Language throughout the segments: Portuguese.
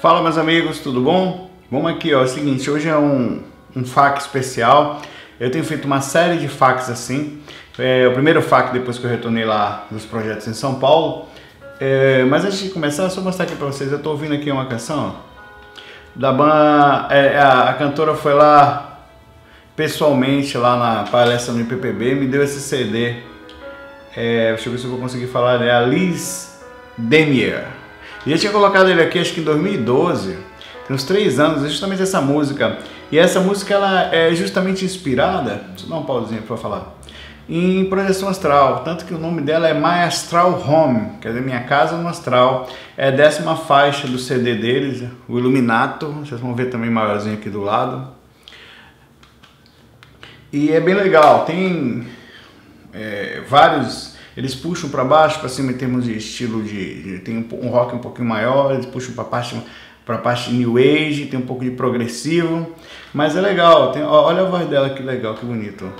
Fala meus amigos, tudo bom? Vamos aqui, ó, é o seguinte, hoje é um, um FAQ especial. Eu tenho feito uma série de FAQs assim. É o primeiro FAQ depois que eu retornei lá dos projetos em São Paulo. É, mas antes de começar, só mostrar aqui pra vocês, eu tô ouvindo aqui uma canção, ó, da banda, é, a, a cantora foi lá pessoalmente lá na palestra no IPPB, me deu esse CD. É, deixa eu ver se eu vou conseguir falar, é a Liz Demier. Eu tinha colocado ele aqui acho que em 2012, tem uns três anos, é justamente essa música. E essa música ela é justamente inspirada, deixa eu dar um pauzinho para falar, em projeção astral. Tanto que o nome dela é My Astral Home, quer dizer, minha casa no astral. É a décima faixa do CD deles, o Illuminato. Vocês vão ver também maiorzinho aqui do lado. E é bem legal, tem é, vários eles puxam para baixo, para cima em termos de estilo de, de, tem um, um rock um pouquinho maior, eles puxam para parte para parte new age, tem um pouco de progressivo, mas é legal. Tem, olha a voz dela que legal, que bonito.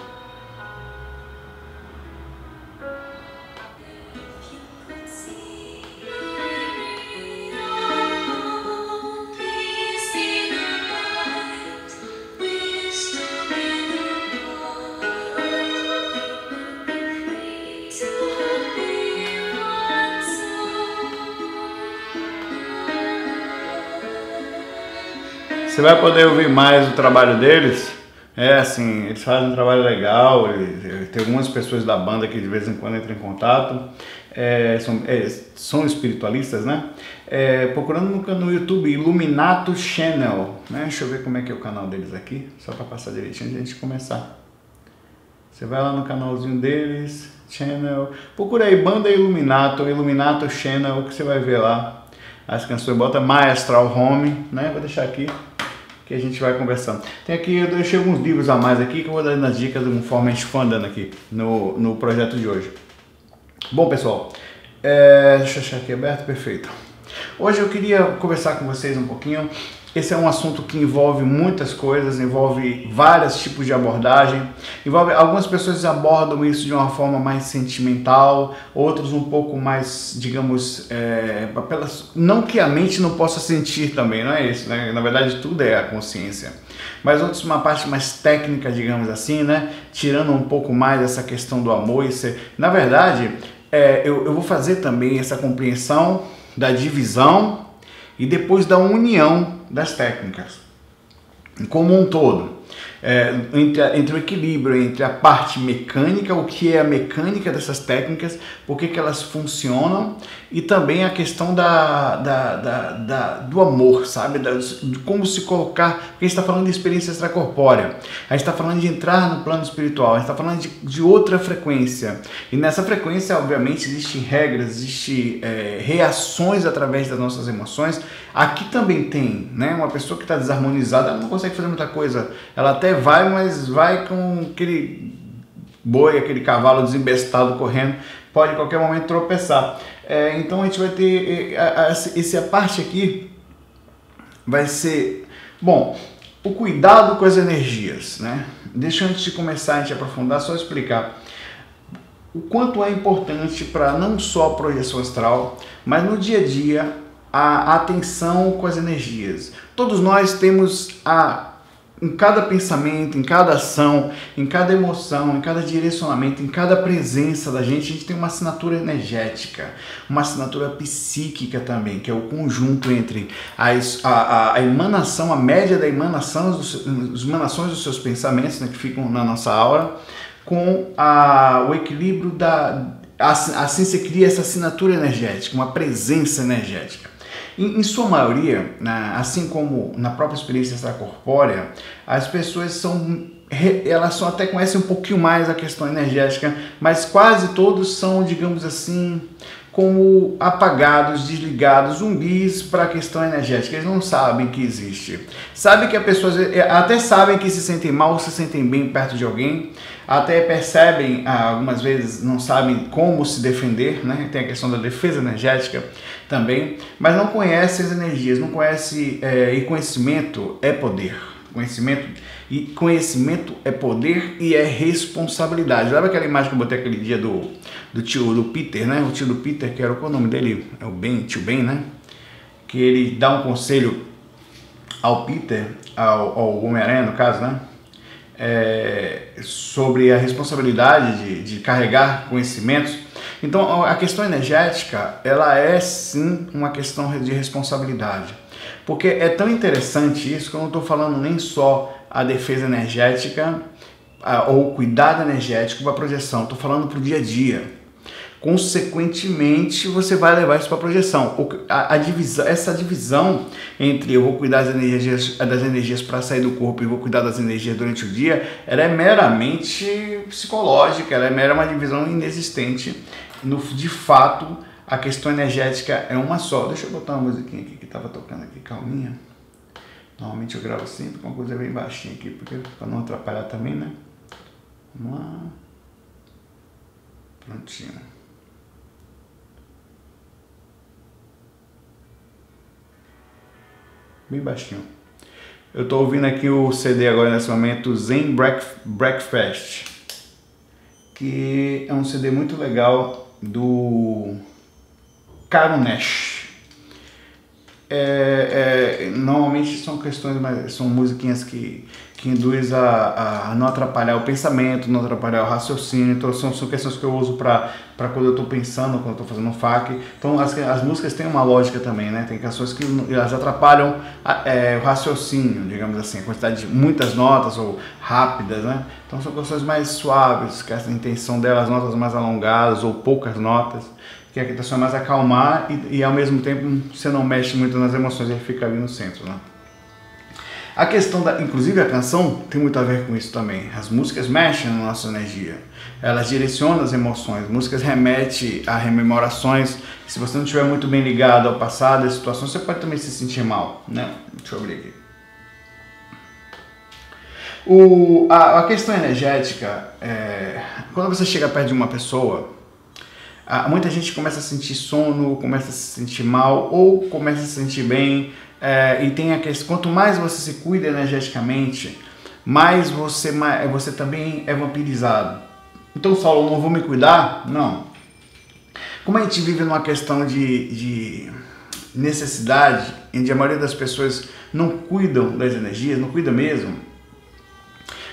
Você vai poder ouvir mais o trabalho deles. É assim, eles fazem um trabalho legal, eles, tem algumas pessoas da banda que de vez em quando entram em contato, é, são, é, são, espiritualistas, né? É, procurando no, no, YouTube Illuminato Channel, né? Deixa eu ver como é que é o canal deles aqui, só para passar direitinho antes de a gente começar. Você vai lá no canalzinho deles, Channel, procura aí Banda Illuminato, Illuminato Channel, que você vai ver lá as canções, bota Maestral Home, né? Vou deixar aqui que a gente vai conversando. Tem aqui, eu deixei alguns livros a mais aqui que eu vou dar nas dicas conforme a gente for andando aqui no, no projeto de hoje. Bom, pessoal, é, deixa eu achar aqui aberto, perfeito. Hoje eu queria conversar com vocês um pouquinho esse é um assunto que envolve muitas coisas, envolve vários tipos de abordagem. Envolve algumas pessoas abordam isso de uma forma mais sentimental, outros um pouco mais, digamos, é, pelas, não que a mente não possa sentir também, não é isso, né? Na verdade tudo é a consciência. Mas outros uma parte mais técnica, digamos assim, né? Tirando um pouco mais essa questão do amor e ser, na verdade, é, eu, eu vou fazer também essa compreensão da divisão e depois da união das técnicas, como um todo. É, entre, entre o equilíbrio entre a parte mecânica, o que é a mecânica dessas técnicas, por que, elas funcionam, e também a questão da, da, da, da do amor, sabe? Da, de como se colocar, porque a gente está falando de experiência extracorpórea, a gente está falando de entrar no plano espiritual, a gente está falando de, de outra frequência, e nessa frequência, obviamente, existem regras, existem é, reações através das nossas emoções. Aqui também tem, né? Uma pessoa que está desarmonizada, ela não consegue fazer muita coisa, ela até vai, mas vai com aquele boi, aquele cavalo desembestado correndo, pode em qualquer momento tropeçar. É, então a gente vai ter essa parte aqui vai ser bom. O cuidado com as energias, né? Deixa antes de começar a gente aprofundar, só explicar o quanto é importante para não só a projeção astral, mas no dia a dia a atenção com as energias. Todos nós temos a em cada pensamento, em cada ação, em cada emoção, em cada direcionamento, em cada presença da gente, a gente tem uma assinatura energética, uma assinatura psíquica também, que é o conjunto entre a, a, a emanação, a média da emanação, as emanações dos seus pensamentos, né, que ficam na nossa aura, com a, o equilíbrio da. Assim se cria essa assinatura energética, uma presença energética. Em, em sua maioria, né, assim como na própria experiência extracorpórea, as pessoas são elas só até conhecem um pouquinho mais a questão energética, mas quase todos são, digamos assim, como apagados, desligados, zumbis para a questão energética. Eles não sabem que existe. Sabem que as pessoas até sabem que se sentem mal, se sentem bem perto de alguém, até percebem, ah, algumas vezes não sabem como se defender, né? Tem a questão da defesa energética também, mas não conhecem as energias, não conhece é, e conhecimento é poder. Conhecimento e conhecimento é poder e é responsabilidade. Lembra aquela imagem que eu botei aquele dia do, do tio do Peter, né? O tio do Peter, que era qual o nome dele? É o Ben, tio Ben, né? que ele dá um conselho ao Peter, ao, ao Homem-Aranha no caso, né? É, sobre a responsabilidade de, de carregar conhecimentos. Então a questão energética ela é sim uma questão de responsabilidade, porque é tão interessante isso que eu não estou falando nem só a defesa energética ou cuidado energético para projeção, estou falando para o dia a dia consequentemente você vai levar isso para a projeção. A, a divisão, essa divisão entre eu vou cuidar das energias, das energias para sair do corpo e vou cuidar das energias durante o dia, ela é meramente psicológica, ela é mera uma divisão inexistente. No, de fato, a questão energética é uma só. Deixa eu botar uma musiquinha aqui que estava tocando aqui, calminha. Normalmente eu gravo sempre com uma coisa bem baixinha aqui, para não atrapalhar também, né? Vamos lá. Prontinho. Bem baixinho. Eu estou ouvindo aqui o CD agora nesse momento, Zen Breakfast, que é um CD muito legal do Caro Nash. É, é, normalmente são questões, mas são musiquinhas que que induz a, a não atrapalhar o pensamento, não atrapalhar o raciocínio. Então, são, são questões que eu uso para quando eu estou pensando, quando eu estou fazendo um FAQ. Então, as, as músicas têm uma lógica também, né? Tem canções que elas atrapalham a, é, o raciocínio, digamos assim, a quantidade de muitas notas ou rápidas, né? Então, são canções mais suaves, que a intenção delas, notas mais alongadas ou poucas notas que a intenção é mais acalmar e, e ao mesmo tempo você não mexe muito nas emoções, ele fica ali no centro, né? A questão da, inclusive a canção tem muito a ver com isso também. As músicas mexem na nossa energia. Elas direcionam as emoções. Músicas remetem a rememorações. Se você não estiver muito bem ligado ao passado, às situações, você pode também se sentir mal, né? Deixa eu abrir aqui. O, a, a questão energética, é, quando você chega perto de uma pessoa, muita gente começa a sentir sono, começa a se sentir mal ou começa a se sentir bem, é, e tem a quanto mais você se cuida energeticamente, mais você, você também é vampirizado. Então, Saulo, não vou me cuidar? Não. Como a gente vive numa questão de, de necessidade, onde a maioria das pessoas não cuidam das energias, não cuida mesmo,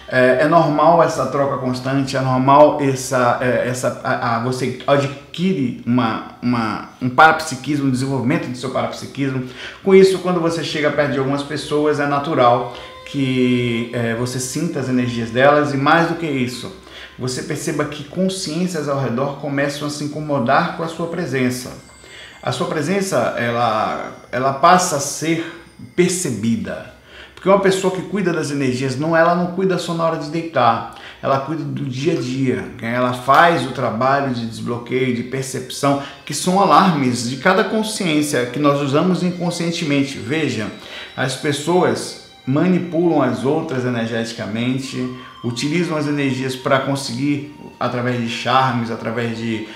é, é, normal essa troca constante, é normal essa, é, essa a, a, você adquire uma, uma, um parapsiquismo, um desenvolvimento do seu parapsiquismo. Com isso, quando você chega perto de algumas pessoas, é natural que é, você sinta as energias delas e mais do que isso, você perceba que consciências ao redor começam a se incomodar com a sua presença. A sua presença ela, ela passa a ser percebida porque uma pessoa que cuida das energias, não ela não cuida só na hora de deitar, ela cuida do dia a dia, né? ela faz o trabalho de desbloqueio, de percepção, que são alarmes de cada consciência que nós usamos inconscientemente. Veja, as pessoas manipulam as outras energeticamente, utilizam as energias para conseguir, através de charmes, através de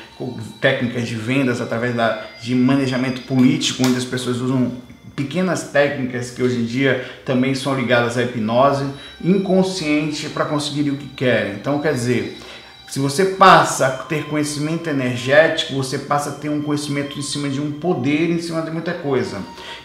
técnicas de vendas, através da, de manejamento político, onde as pessoas usam pequenas técnicas que hoje em dia também são ligadas à hipnose inconsciente para conseguir o que querem. Então, quer dizer, se você passa a ter conhecimento energético, você passa a ter um conhecimento em cima de um poder, em cima de muita coisa.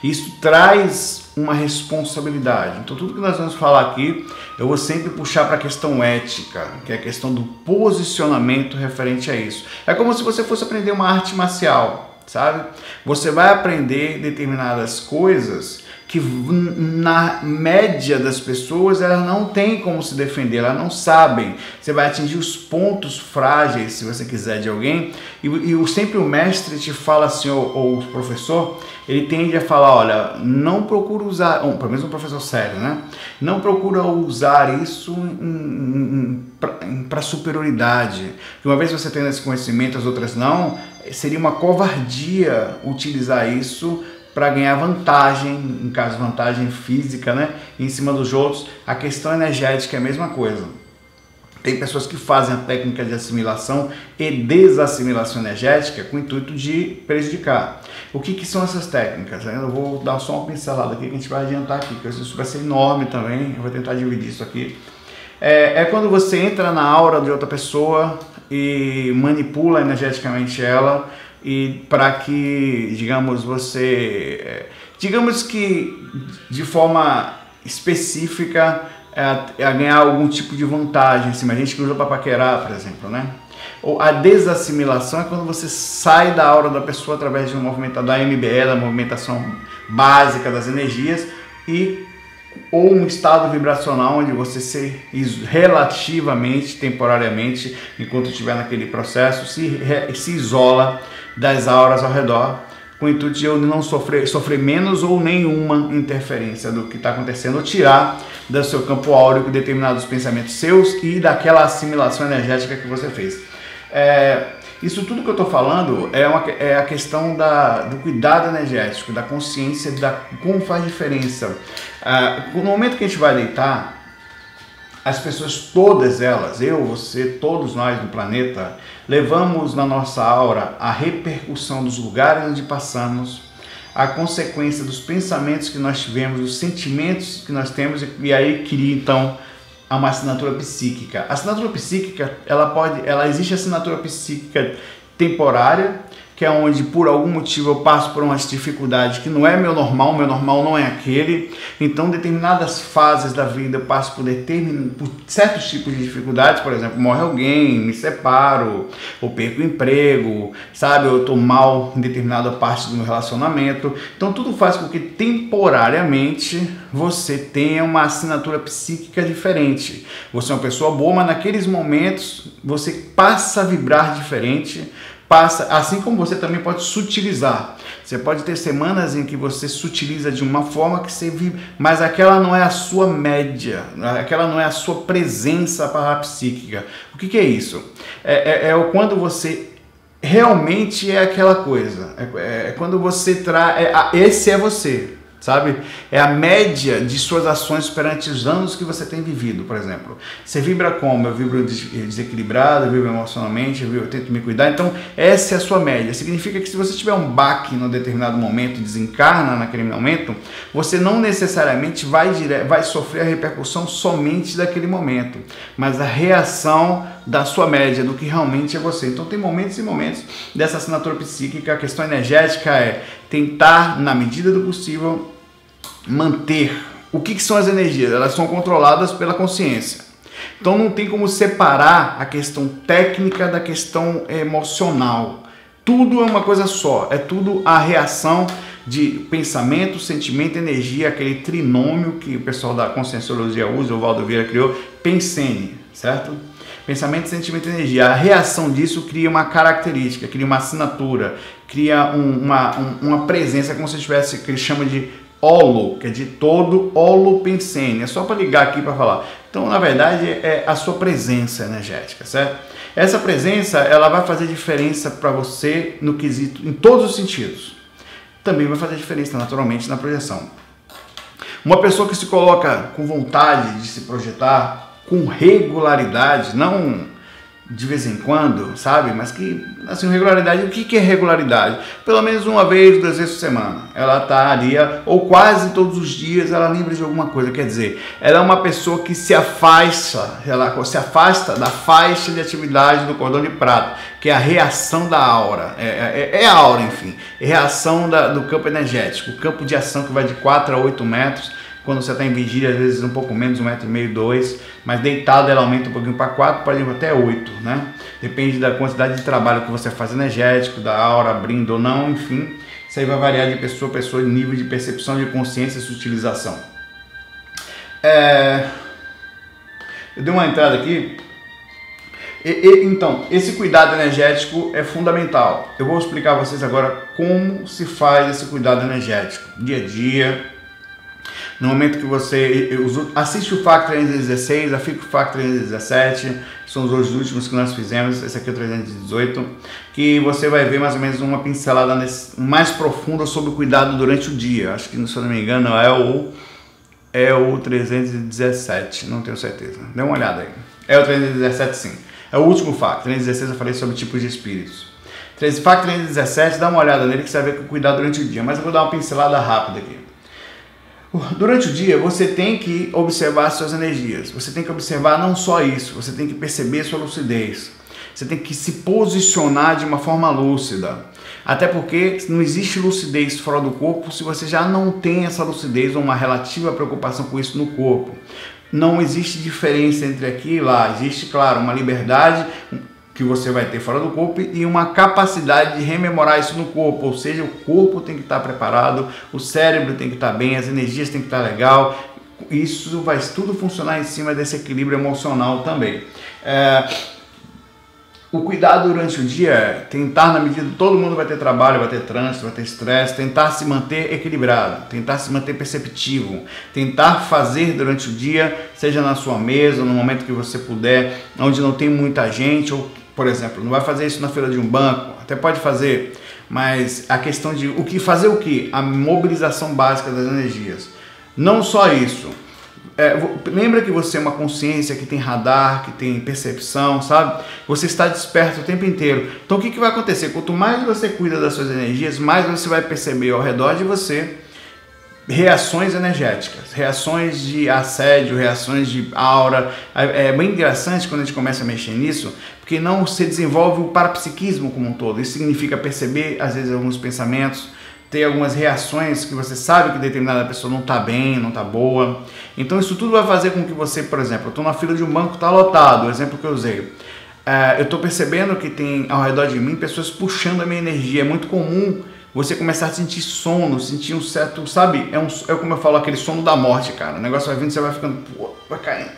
Isso traz uma responsabilidade. Então, tudo que nós vamos falar aqui, eu vou sempre puxar para a questão ética, que é a questão do posicionamento referente a isso. É como se você fosse aprender uma arte marcial sabe? Você vai aprender determinadas coisas que na média das pessoas elas não têm como se defender, elas não sabem. Você vai atingir os pontos frágeis, se você quiser, de alguém. E, e sempre o mestre te fala assim, ou, ou, o professor, ele tende a falar, olha, não procura usar, ou, pelo menos um professor sério, né? Não procura usar isso para superioridade. Uma vez você tendo esse conhecimento, as outras não, seria uma covardia utilizar isso para ganhar vantagem, em caso vantagem física, né, em cima dos outros. A questão energética é a mesma coisa. Tem pessoas que fazem a técnica de assimilação e desassimilação energética com o intuito de prejudicar. O que, que são essas técnicas? Eu vou dar só uma pincelada aqui que a gente vai adiantar aqui, porque isso vai ser enorme também. Eu vou tentar dividir isso aqui. É, é quando você entra na aura de outra pessoa, e manipula energeticamente ela e para que, digamos, você, é, digamos que de forma específica é, a ganhar algum tipo de vantagem, assim, a gente que usa para paquerar, por exemplo, né? Ou a desassimilação é quando você sai da aura da pessoa através de um movimento da MBE, da movimentação básica das energias, e ou um estado vibracional onde você se relativamente, temporariamente, enquanto estiver naquele processo, se, se isola das auras ao redor, com o intuito de eu não sofrer, sofrer menos ou nenhuma interferência do que está acontecendo, ou tirar do seu campo áurico determinados pensamentos seus e daquela assimilação energética que você fez. É, isso tudo que eu estou falando é, uma, é a questão da, do cuidado energético, da consciência, da como faz diferença. Ah, no momento que a gente vai deitar, as pessoas, todas elas, eu, você, todos nós no planeta, levamos na nossa aura a repercussão dos lugares onde passamos, a consequência dos pensamentos que nós tivemos, dos sentimentos que nós temos, e aí cria então uma assinatura psíquica. A assinatura psíquica, ela pode, ela existe assinatura psíquica temporária, que é onde por algum motivo eu passo por umas dificuldades que não é meu normal, meu normal não é aquele. Então, determinadas fases da vida eu passo por, por certos tipos de dificuldades, por exemplo, morre alguém, me separo, ou perco o emprego, sabe? Eu estou mal em determinada parte do meu relacionamento. Então, tudo faz com que temporariamente você tenha uma assinatura psíquica diferente. Você é uma pessoa boa, mas naqueles momentos você passa a vibrar diferente passa, assim como você também pode sutilizar. Você pode ter semanas em que você sutiliza de uma forma que você vive, mas aquela não é a sua média, aquela não é a sua presença parapsíquica. O que, que é isso? É, é, é quando você realmente é aquela coisa. É, é quando você traz. É, esse é você sabe? É a média de suas ações perante os anos que você tem vivido, por exemplo. Você vibra como? Eu vibro desequilibrado, eu vibro emocionalmente, eu, vibro, eu tento me cuidar. Então, essa é a sua média. Significa que se você tiver um baque num determinado momento desencarna naquele momento, você não necessariamente vai, dire... vai sofrer a repercussão somente daquele momento, mas a reação da sua média, do que realmente é você. Então, tem momentos e momentos dessa assinatura psíquica. A questão energética é tentar, na medida do possível, manter. O que, que são as energias? Elas são controladas pela consciência. Então não tem como separar a questão técnica da questão emocional. Tudo é uma coisa só, é tudo a reação de pensamento, sentimento, energia, aquele trinômio que o pessoal da conscienciologia usa, o Valdo Vieira criou, pensene, certo? Pensamento, sentimento energia. A reação disso cria uma característica, cria uma assinatura, cria um, uma, um, uma presença, como se tivesse, que ele chama de holo, que é de todo holopensene. É só para ligar aqui para falar. Então, na verdade, é a sua presença energética, certo? Essa presença, ela vai fazer diferença para você no quesito, em todos os sentidos. Também vai fazer diferença, naturalmente, na projeção. Uma pessoa que se coloca com vontade de se projetar com regularidade, não de vez em quando, sabe? Mas que, assim, regularidade, o que, que é regularidade? Pelo menos uma vez, duas vezes por semana. Ela estaria, ou quase todos os dias, ela lembra de alguma coisa. Quer dizer, ela é uma pessoa que se afasta, ela se afasta da faixa de atividade do cordão de prata, que é a reação da aura. É, é, é a aura, enfim. É reação da, do campo energético, o campo de ação que vai de 4 a 8 metros quando você está em vigília, às vezes um pouco menos, um metro e meio, dois, mas deitado ela aumenta um pouquinho para quatro, ir até oito, né? Depende da quantidade de trabalho que você faz energético, da aura abrindo ou não, enfim, isso aí vai variar de pessoa a pessoa, de nível de percepção, de consciência e sutilização. É... Eu dei uma entrada aqui. E, e, então, esse cuidado energético é fundamental. Eu vou explicar a vocês agora como se faz esse cuidado energético, dia a dia, no momento que você assiste o FAC 316, a FICO FAC 317, são os dois últimos que nós fizemos, esse aqui é o 318, que você vai ver mais ou menos uma pincelada nesse, mais profunda sobre o cuidado durante o dia. Acho que, se eu não me engano, é o, é o 317, não tenho certeza. Dê uma olhada aí. É o 317 sim. É o último FAC. 316 eu falei sobre tipos de espíritos. FAC 317, dá uma olhada nele que você vai ver que cuidar durante o dia. Mas eu vou dar uma pincelada rápida aqui. Durante o dia, você tem que observar suas energias. Você tem que observar não só isso, você tem que perceber sua lucidez. Você tem que se posicionar de uma forma lúcida. Até porque não existe lucidez fora do corpo se você já não tem essa lucidez ou uma relativa preocupação com isso no corpo. Não existe diferença entre aqui e lá. Existe, claro, uma liberdade que você vai ter fora do corpo e uma capacidade de rememorar isso no corpo, ou seja, o corpo tem que estar preparado, o cérebro tem que estar bem, as energias tem que estar legal, isso vai tudo funcionar em cima desse equilíbrio emocional também. É, o cuidado durante o dia tentar, na medida todo mundo vai ter trabalho, vai ter trânsito, vai ter estresse, tentar se manter equilibrado, tentar se manter perceptivo, tentar fazer durante o dia, seja na sua mesa, no momento que você puder, onde não tem muita gente, ou, por exemplo, não vai fazer isso na fila de um banco, até pode fazer, mas a questão de o que fazer o que? A mobilização básica das energias. Não só isso, é, lembra que você é uma consciência que tem radar, que tem percepção, sabe? Você está desperto o tempo inteiro. Então o que, que vai acontecer? Quanto mais você cuida das suas energias, mais você vai perceber ao redor de você reações energéticas, reações de assédio, reações de aura. É, é bem interessante quando a gente começa a mexer nisso, porque não se desenvolve o parapsiquismo como um todo. Isso significa perceber, às vezes, alguns pensamentos ter algumas reações que você sabe que determinada pessoa não está bem, não está boa. Então isso tudo vai fazer com que você, por exemplo, eu estou na fila de um banco, está lotado, o exemplo que eu usei. É, eu estou percebendo que tem ao redor de mim pessoas puxando a minha energia. É muito comum você começar a sentir sono, sentir um certo, sabe? É, um, é como eu falo, aquele sono da morte, cara. O negócio vai vindo, você vai ficando, pô, vai caindo.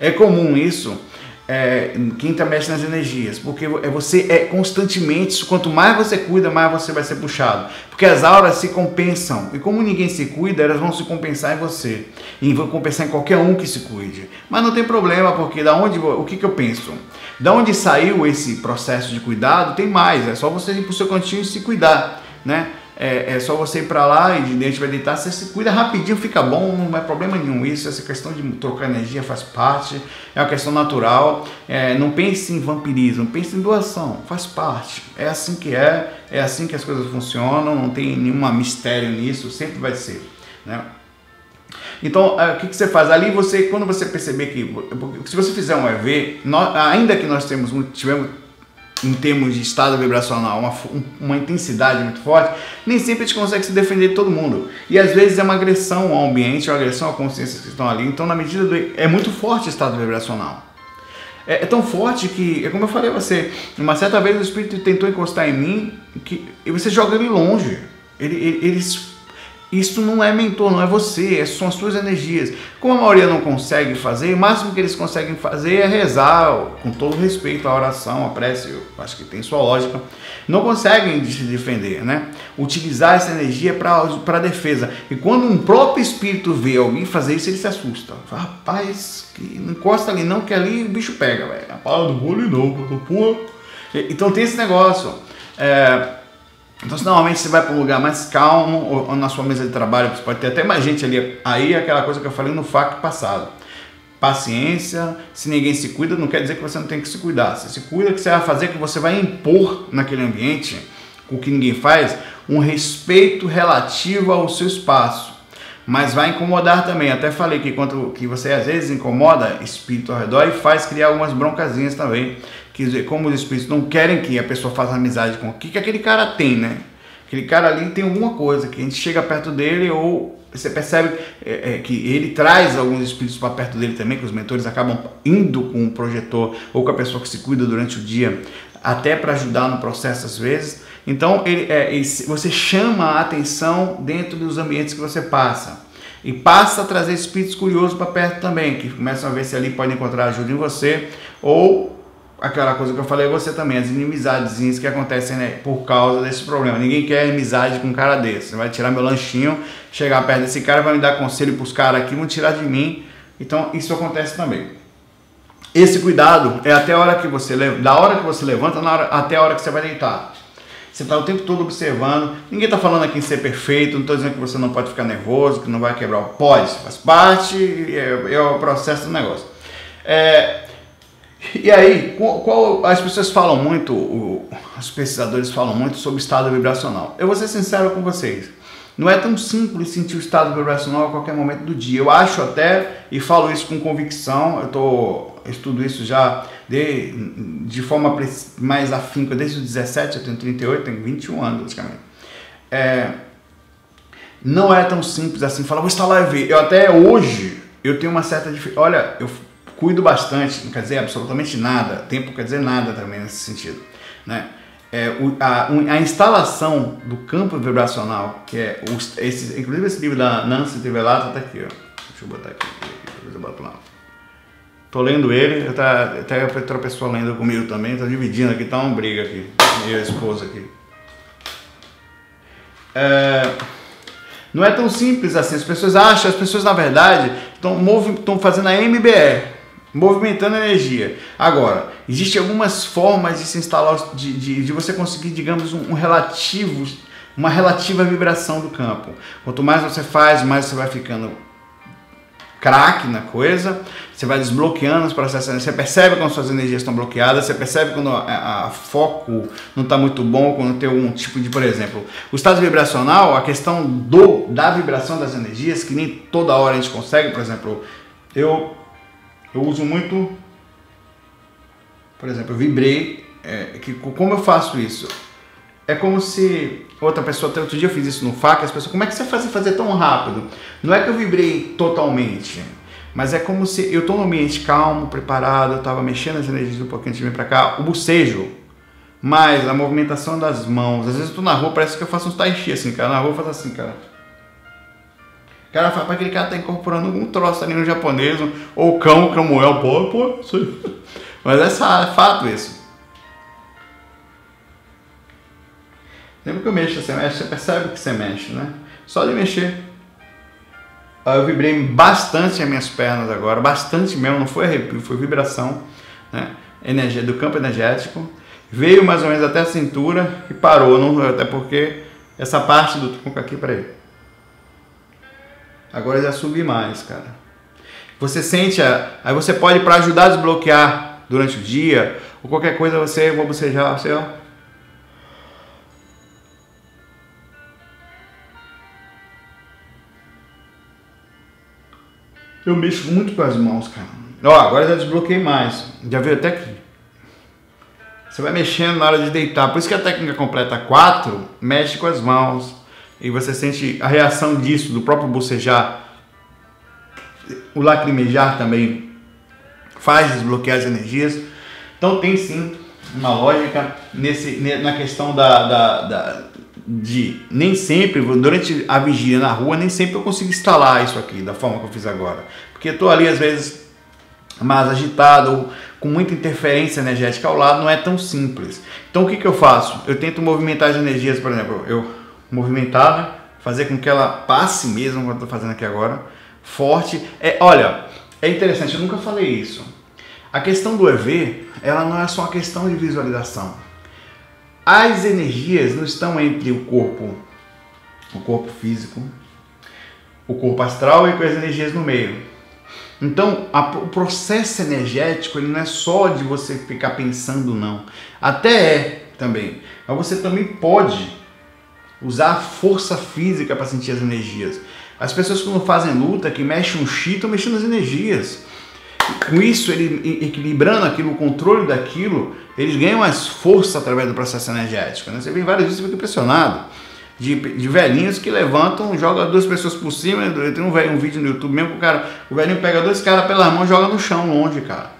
É comum isso é, quem tá mexe nas energias, porque é você é constantemente, quanto mais você cuida, mais você vai ser puxado, porque as auras se compensam e como ninguém se cuida, elas vão se compensar em você e vão compensar em qualquer um que se cuide. Mas não tem problema, porque da onde o que que eu penso? Da onde saiu esse processo de cuidado? Tem mais, é só você ir pro seu cantinho e se cuidar, né? É, é, só você ir para lá e de dentro vai deitar, você se cuida rapidinho, fica bom, não é problema nenhum isso. Essa questão de trocar energia faz parte, é uma questão natural. É, não pense em vampirismo, pense em doação, faz parte. É assim que é, é assim que as coisas funcionam, não tem nenhum mistério nisso, sempre vai ser. Né? Então, é, o que, que, você faz? Ali você, quando você perceber que, se você fizer um EV, nós, ainda que nós temos, tivemos em termos de estado vibracional, uma, uma intensidade muito forte, nem sempre a gente consegue se defender de todo mundo. E às vezes é uma agressão ao ambiente, uma agressão à consciência que estão ali. Então, na medida do. É muito forte o estado vibracional. É, é, tão forte que, é como eu falei a você, uma certa vez o espírito tentou encostar em mim que, e você joga ele longe. Ele, ele, eles isso não é mentor, não é você, é, são as suas energias. Como a maioria não consegue fazer, o máximo que eles conseguem fazer é rezar, com todo respeito à oração, à prece, eu acho que tem sua lógica. Não conseguem se defender, né? Utilizar essa energia para defesa. E quando um próprio espírito vê alguém fazer isso, ele se assusta. Fala, rapaz, que não encosta ali não, que ali o bicho pega, velho. A palavra do vou não, pô. Então tem esse negócio. É, então, normalmente você vai para um lugar mais calmo, ou, ou, na sua mesa de trabalho, você pode ter até mais gente ali. Aí é aquela coisa que eu falei no FAQ passado. Paciência, se ninguém se cuida, não quer dizer que você não tem que se cuidar. Você se cuida, que você vai fazer que você vai impor naquele ambiente, o que ninguém faz, um respeito relativo ao seu espaço. Mas vai incomodar também. Até falei que quanto que você às vezes incomoda espírito ao redor e faz criar algumas broncazinhas também Quer dizer, como os espíritos não querem que a pessoa faça amizade com o que, que aquele cara tem, né? Aquele cara ali tem alguma coisa que a gente chega perto dele ou você percebe é, é, que ele traz alguns espíritos para perto dele também, que os mentores acabam indo com o projetor ou com a pessoa que se cuida durante o dia, até para ajudar no processo às vezes. Então ele, é, você chama a atenção dentro dos ambientes que você passa. E passa a trazer espíritos curiosos para perto também, que começam a ver se ali podem encontrar ajuda em você, ou aquela coisa que eu falei você também, as inimizades que acontecem né, por causa desse problema. Ninguém quer amizade com um cara desse. Você vai tirar meu lanchinho, chegar perto desse cara, vai me dar conselho para os caras aqui, vão tirar de mim. Então isso acontece também. Esse cuidado é até a hora que você da hora que você levanta hora, até a hora que você vai deitar. Você está o tempo todo observando. Ninguém está falando aqui em ser perfeito. Não estou dizendo que você não pode ficar nervoso, que não vai quebrar o pode. Faz parte, é, é o processo do negócio. É, e aí, qual, qual, as pessoas falam muito, o, os pesquisadores falam muito sobre estado vibracional. Eu vou ser sincero com vocês. Não é tão simples sentir o estado vibracional a qualquer momento do dia. Eu acho até, e falo isso com convicção, eu tô, estudo isso já de, de forma mais afinca desde os 17, eu tenho 38, tenho 21 anos praticamente. É, não é tão simples assim, falar, vou instalar EV. Eu até hoje, eu tenho uma certa dificuldade. Olha, eu cuido bastante, não quer dizer absolutamente nada, tempo quer dizer nada também nesse sentido, né? É, o, a, a, instalação do campo vibracional, que é, os, esse, inclusive esse livro da Nancy Trivelato está aqui, ó. deixa eu botar aqui, depois eu boto lá. Tô lendo ele, tá, até outra pessoa lendo comigo também, tá dividindo aqui, tá uma briga aqui, e a esposa aqui. É, não é tão simples assim. As pessoas acham, as pessoas na verdade estão fazendo a MBE, movimentando energia. Agora, existem algumas formas de se instalar, de, de, de você conseguir, digamos, um, um relativo, uma relativa vibração do campo. Quanto mais você faz, mais você vai ficando craque na coisa, você vai desbloqueando os processos, você percebe quando suas energias estão bloqueadas, você percebe quando a, a foco não está muito bom, quando tem um tipo de, por exemplo, o estado vibracional, a questão do da vibração das energias, que nem toda hora a gente consegue, por exemplo, eu, eu uso muito, por exemplo, eu vibrei, é, que, como eu faço isso? É como se outra pessoa, outro dia eu fiz isso no FAC, as pessoas, como é que você faz fazer tão rápido? Não é que eu vibrei totalmente, mas é como se eu estou no ambiente calmo, preparado, eu estava mexendo as energias um pouquinho de vir para cá, o bucejo, mas a movimentação das mãos, às vezes eu estou na rua, parece que eu faço uns tai chi assim, cara, na rua eu faço assim, cara. Cara, para aquele cara tá incorporando algum troço ali no japonês, ou cão, camuel, pô, pô, isso Mas é fato isso. Sempre que eu mexo, você mexe, você percebe que você mexe, né? Só de mexer. Eu vibrei bastante as minhas pernas agora, bastante mesmo, não foi arrepio, foi vibração, né? Energia do campo energético. Veio mais ou menos até a cintura e parou, não, até porque essa parte do tronco aqui, peraí. Agora já subi mais, cara. Você sente, a, aí você pode para ajudar a desbloquear durante o dia ou qualquer coisa você vou bocejar, você ó, Eu mexo muito com as mãos, cara. Ó, agora já desbloqueei mais. Já veio até aqui. Você vai mexendo na hora de deitar. Por isso que a técnica completa 4 mexe com as mãos. E você sente a reação disso, do próprio bocejar. O lacrimejar também faz desbloquear as energias. Então tem sim uma lógica nesse, na questão da, da, da de nem sempre, durante a vigília na rua, nem sempre eu consigo instalar isso aqui da forma que eu fiz agora. Porque estou ali às vezes mais agitado ou com muita interferência energética ao lado, não é tão simples. Então o que, que eu faço? Eu tento movimentar as energias, por exemplo, eu movimentar, né? fazer com que ela passe mesmo, como eu estou fazendo aqui agora, forte. É, olha, é interessante, eu nunca falei isso. A questão do EV, ela não é só uma questão de visualização as energias não estão entre o corpo, o corpo físico, o corpo astral e com as energias no meio. Então, a, o processo energético ele não é só de você ficar pensando, não. Até é também. Mas você também pode usar a força física para sentir as energias. As pessoas que não fazem luta, que mexem um chi, estão mexendo as energias com isso, ele equilibrando aquilo, o controle daquilo, eles ganham mais força através do processo energético. Né? Você vê vários vídeos e fica impressionado. De, de velhinhos que levantam, joga duas pessoas por cima. Tem um, um vídeo no YouTube mesmo, o cara, o velhinho pega dois caras pela mão joga no chão longe, cara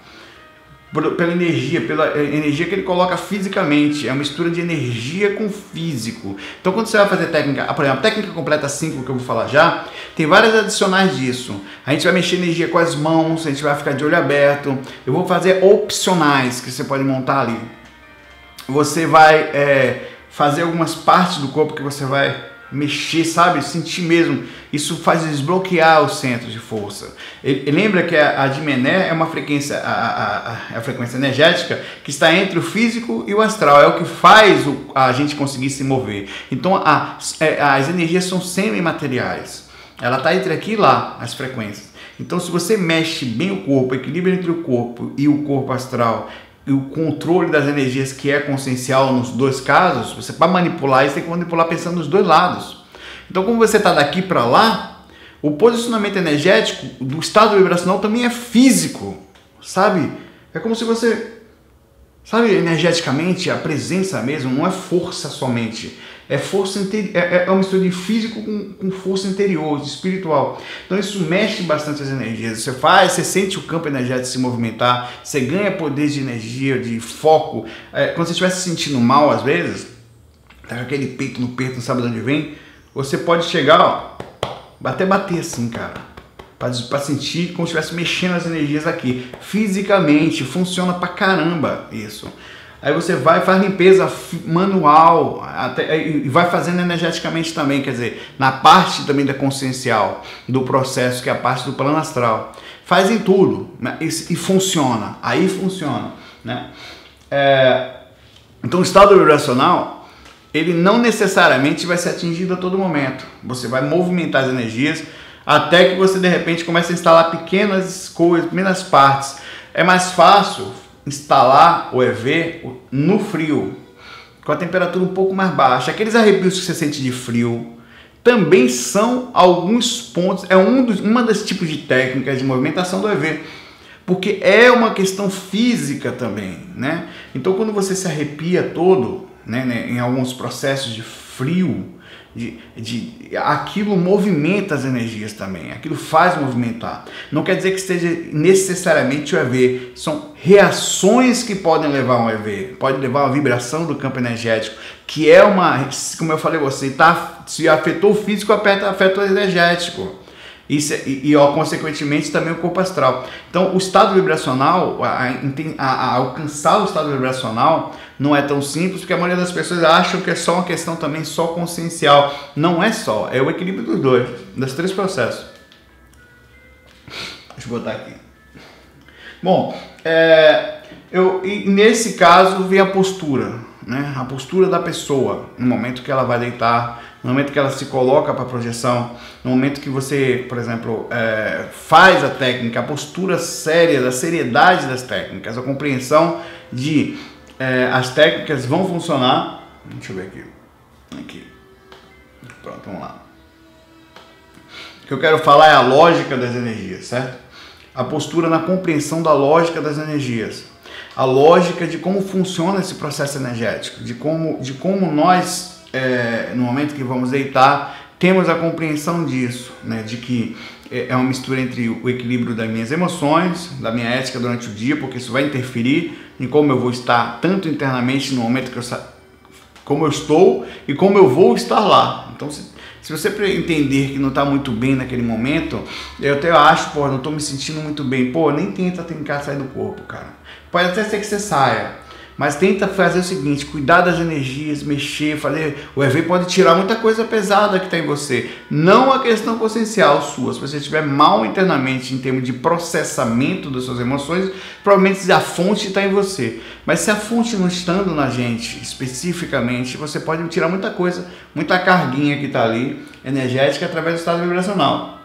pela energia, pela energia que ele coloca fisicamente. É uma mistura de energia com físico. Então, quando você vai fazer técnica, por exemplo, a técnica completa 5 que eu vou falar já, tem várias adicionais disso. A gente vai mexer energia com as mãos, a gente vai ficar de olho aberto. Eu vou fazer opcionais que você pode montar ali. Você vai é, fazer algumas partes do corpo que você vai mexer, sabe? Sentir mesmo. Isso faz desbloquear o centro de força. Ele, lembra que a, a dimené é uma frequência, a, a, a, frequência energética que está entre o físico e o astral. É o que faz o, a gente conseguir se mover. Então a, é, as energias são semimateriais. Ela está entre aqui e lá, as frequências. Então, se você mexe bem o corpo, equilíbrio entre o corpo e o corpo astral e o controle das energias que é consciencial nos dois casos, você para manipular isso tem que manipular pensando nos dois lados. Então, como você está daqui para lá, o posicionamento energético do estado vibracional também é físico. sabe? É como se você, sabe, energeticamente, a presença mesmo não é força somente. É força é, é, é uma mistura de físico com, com força interior, espiritual. Então isso mexe bastante as energias. Você faz, você sente o campo energético se movimentar, você ganha poder de energia, de foco. É, quando você estiver se sentindo mal, às vezes, tá com aquele peito no peito, não sabe de onde vem, você pode chegar, ó, bater, bater assim, cara para sentir como se estivesse mexendo as energias aqui. Fisicamente, funciona pra caramba isso. Aí você vai faz limpeza manual até, e vai fazendo energeticamente também, quer dizer, na parte também da consciencial do processo, que é a parte do plano astral. Faz em tudo né? e, e, funciona. Aí funciona. Né? É, então o estado vibracional ele não necessariamente vai ser atingido a todo momento. Você vai movimentar as energias até que você de repente comece a instalar pequenas coisas, pequenas partes. É mais fácil instalar o EV no frio, com a temperatura um pouco mais baixa. Aqueles arrepios que você sente de frio também são alguns pontos, é um dos, uma das tipos de técnicas de movimentação do EV, porque é uma questão física também, né? Então quando você se arrepia todo, né, né em alguns processos de frio, de, de, aquilo movimenta as energias também, aquilo faz movimentar. Não quer dizer que esteja necessariamente o EV, são reações que podem levar a um EV, pode levar a vibração do campo energético, que é uma, como eu falei, você tá, se afetou o físico, afeta, afeta o energético. Isso, é, e, e ó, consequentemente também o corpo astral. Então, o estado vibracional, a, a, a, alcançar o estado vibracional não é tão simples, porque a maioria das pessoas acham que é só uma questão também só consciencial. Não é só, é o equilíbrio dos dois, dos três processos. Deixa eu botar aqui. Bom, é, eu, nesse caso vem a postura, né? a postura da pessoa, no momento que ela vai deitar no momento que ela se coloca para projeção, no momento que você, por exemplo, é, faz a técnica, a postura séria, da seriedade das técnicas, a compreensão de é, as técnicas vão funcionar. Deixa eu ver aqui. Aqui. Pronto, vamos lá. O que eu quero falar é a lógica das energias, certo? A postura na compreensão da lógica das energias. A lógica de como funciona esse processo energético, de como, de como nós é, no momento que vamos deitar, temos a compreensão disso, né, de que é, é uma mistura entre o equilíbrio das minhas emoções, da minha ética durante o dia, porque isso vai interferir em como eu vou estar tanto internamente no momento que eu como eu estou e como eu vou estar lá. Então, se, se você entender que não está muito bem naquele momento, eu até acho, pô, não estou me sentindo muito bem, pô, nem tenta tentar sair do corpo, cara. Pode até ser que você saia, mas tenta fazer o seguinte, cuidar das energias, mexer, fazer. O EV pode tirar muita coisa pesada que está em você. Não a questão consciencial sua. Se você estiver mal internamente em termos de processamento das suas emoções, provavelmente a fonte está em você. Mas se a fonte não estando na gente especificamente, você pode tirar muita coisa, muita carguinha que está ali, energética, através do estado vibracional.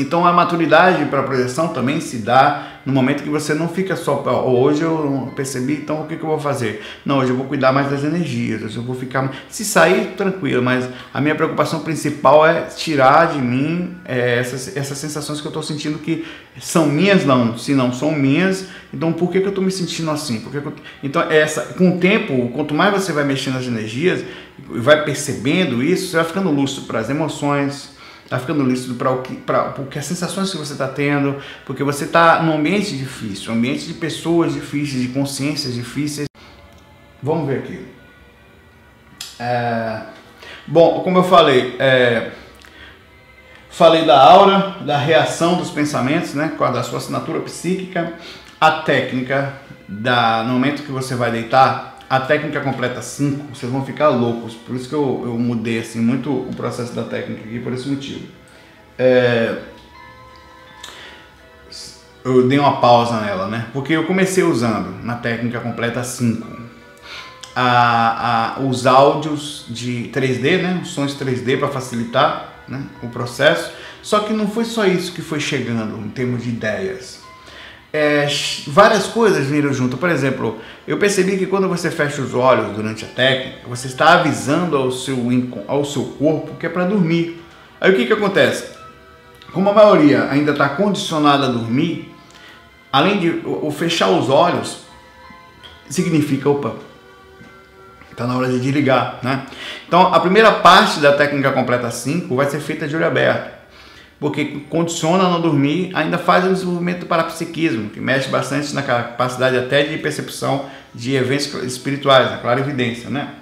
Então a maturidade para a projeção também se dá no momento que você não fica só, hoje eu percebi, então o que, que eu vou fazer? Não, hoje eu vou cuidar mais das energias, hoje eu vou ficar. Se sair, tranquilo, mas a minha preocupação principal é tirar de mim é, essas, essas sensações que eu estou sentindo que são minhas, não. Se não são minhas, então por que, que eu estou me sentindo assim? Porque eu... Então, essa, com o tempo, quanto mais você vai mexendo nas energias, vai percebendo isso, você vai ficando lúcido para as emoções Tá ficando lícito para o que, para as sensações que você está tendo, porque você está num ambiente difícil, ambiente de pessoas difíceis, de consciências difíceis. Vamos ver aqui. É, bom, como eu falei, é, falei da aura, da reação dos pensamentos, né, da sua assinatura psíquica, a técnica da no momento que você vai deitar, a técnica completa 5, vocês vão ficar loucos. Por isso que eu, eu mudei assim muito o processo da técnica aqui, por esse motivo. É... Eu dei uma pausa nela, né? Porque eu comecei usando na técnica completa 5 a, a, os áudios de 3D, né? Os sons 3D para facilitar né? o processo. Só que não foi só isso que foi chegando em termos de ideias é, várias coisas viram junto. Por exemplo, eu percebi que quando você fecha os olhos durante a técnica, você está avisando ao seu, ao seu corpo que é para dormir. Aí o que, que acontece? Como a maioria ainda está condicionada a dormir, além de o, o fechar os olhos, significa, opa, está na hora de desligar, né? Então, a primeira parte da técnica completa 5 vai ser feita de olho aberto, porque condiciona a não dormir, ainda faz o desenvolvimento do parapsiquismo, que mexe bastante na capacidade até de percepção de eventos espirituais, a clara evidência, né?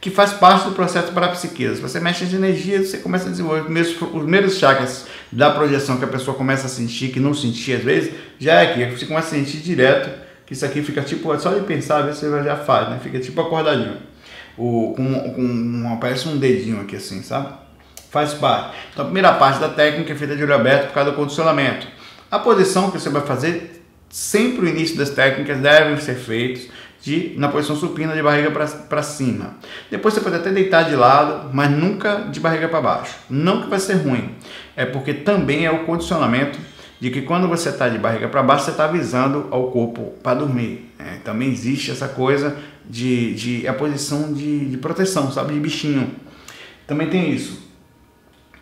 Que faz parte do processo parapsiquismo. Você mexe as energias, você começa a desenvolver os primeiros, os primeiros chakras da projeção que a pessoa começa a sentir, que não sentia às vezes, já é aqui, você começa a sentir direto, que isso aqui fica tipo, só de pensar, às vezes você já faz, né? Fica tipo acordadinho o, com, com um dedinho aqui assim, sabe? Faz parte. Então a primeira parte da técnica é feita de olho aberto por causa do condicionamento. A posição que você vai fazer, sempre o início das técnicas devem ser feitos de, na posição supina de barriga para cima. Depois você pode até deitar de lado, mas nunca de barriga para baixo. Não que vai ser ruim, é porque também é o condicionamento de que quando você está de barriga para baixo, você está avisando ao corpo para dormir. É, também existe essa coisa de, de a posição de, de proteção, sabe? De bichinho. Também tem isso.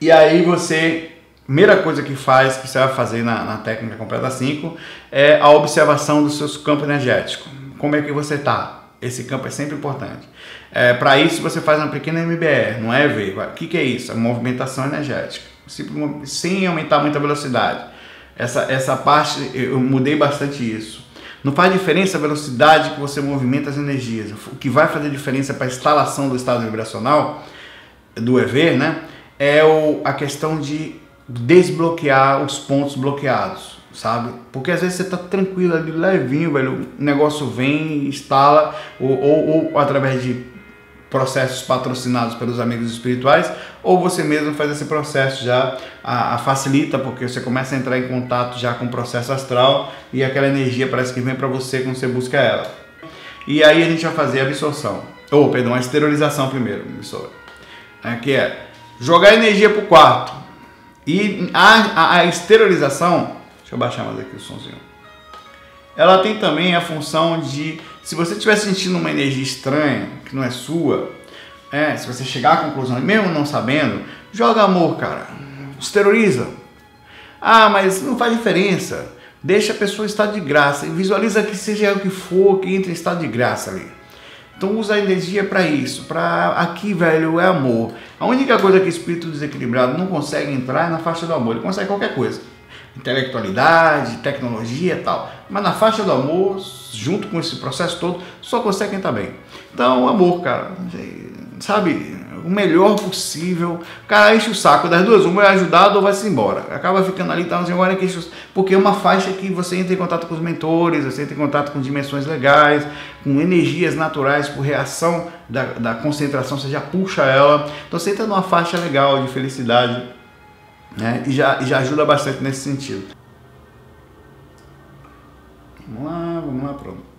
E aí você, primeira coisa que faz, que você vai fazer na, na técnica completa 5, é a observação dos seus campos energéticos. Como é que você está? Esse campo é sempre importante. É, Para isso você faz uma pequena MBR, não é ver. O que, que é isso? A movimentação energética. Sem aumentar muita velocidade. Essa, essa parte, eu mudei bastante isso. Não faz diferença a velocidade que você movimenta as energias. O que vai fazer diferença para a instalação do estado vibracional do EV, né, é o, a questão de desbloquear os pontos bloqueados, sabe? Porque às vezes você tá tranquilo ali, levinho, velho, o negócio vem, instala, ou, ou, ou através de processos patrocinados pelos amigos espirituais, ou você mesmo faz esse processo já, a, a, facilita, porque você começa a entrar em contato já com o processo astral e aquela energia parece que vem para você quando você busca ela. E aí a gente vai fazer a absorção, ou perdão, a esterilização primeiro, é, que é jogar energia para o quarto. E a, a, a esterilização, deixa eu baixar mais aqui o somzinho ela tem também a função de, se você estiver sentindo uma energia estranha, que não é sua, é, se você chegar à conclusão, mesmo não sabendo, joga amor, cara. Exterioriza. Ah, mas não faz diferença. Deixa a pessoa estar de graça e visualiza que seja o que for que entre em estado de graça ali. Então usa a energia para isso, para aqui, velho, é amor. A única coisa que o espírito desequilibrado não consegue entrar é na faixa do amor. Ele consegue qualquer coisa intelectualidade, tecnologia e tal. Mas na faixa do amor, junto com esse processo todo, só consegue quem está bem. Então, amor, cara, sabe, o melhor possível. O cara enche o saco das duas, uma é ajudado ou vai-se embora. Acaba ficando ali, tá, agora que porque é uma faixa que você entra em contato com os mentores, você entra em contato com dimensões legais, com energias naturais por reação da, da concentração, você já puxa ela. Então você entra numa faixa legal de felicidade né? E já, e já ajuda bastante nesse sentido. Vamos lá, vamos lá, pronto.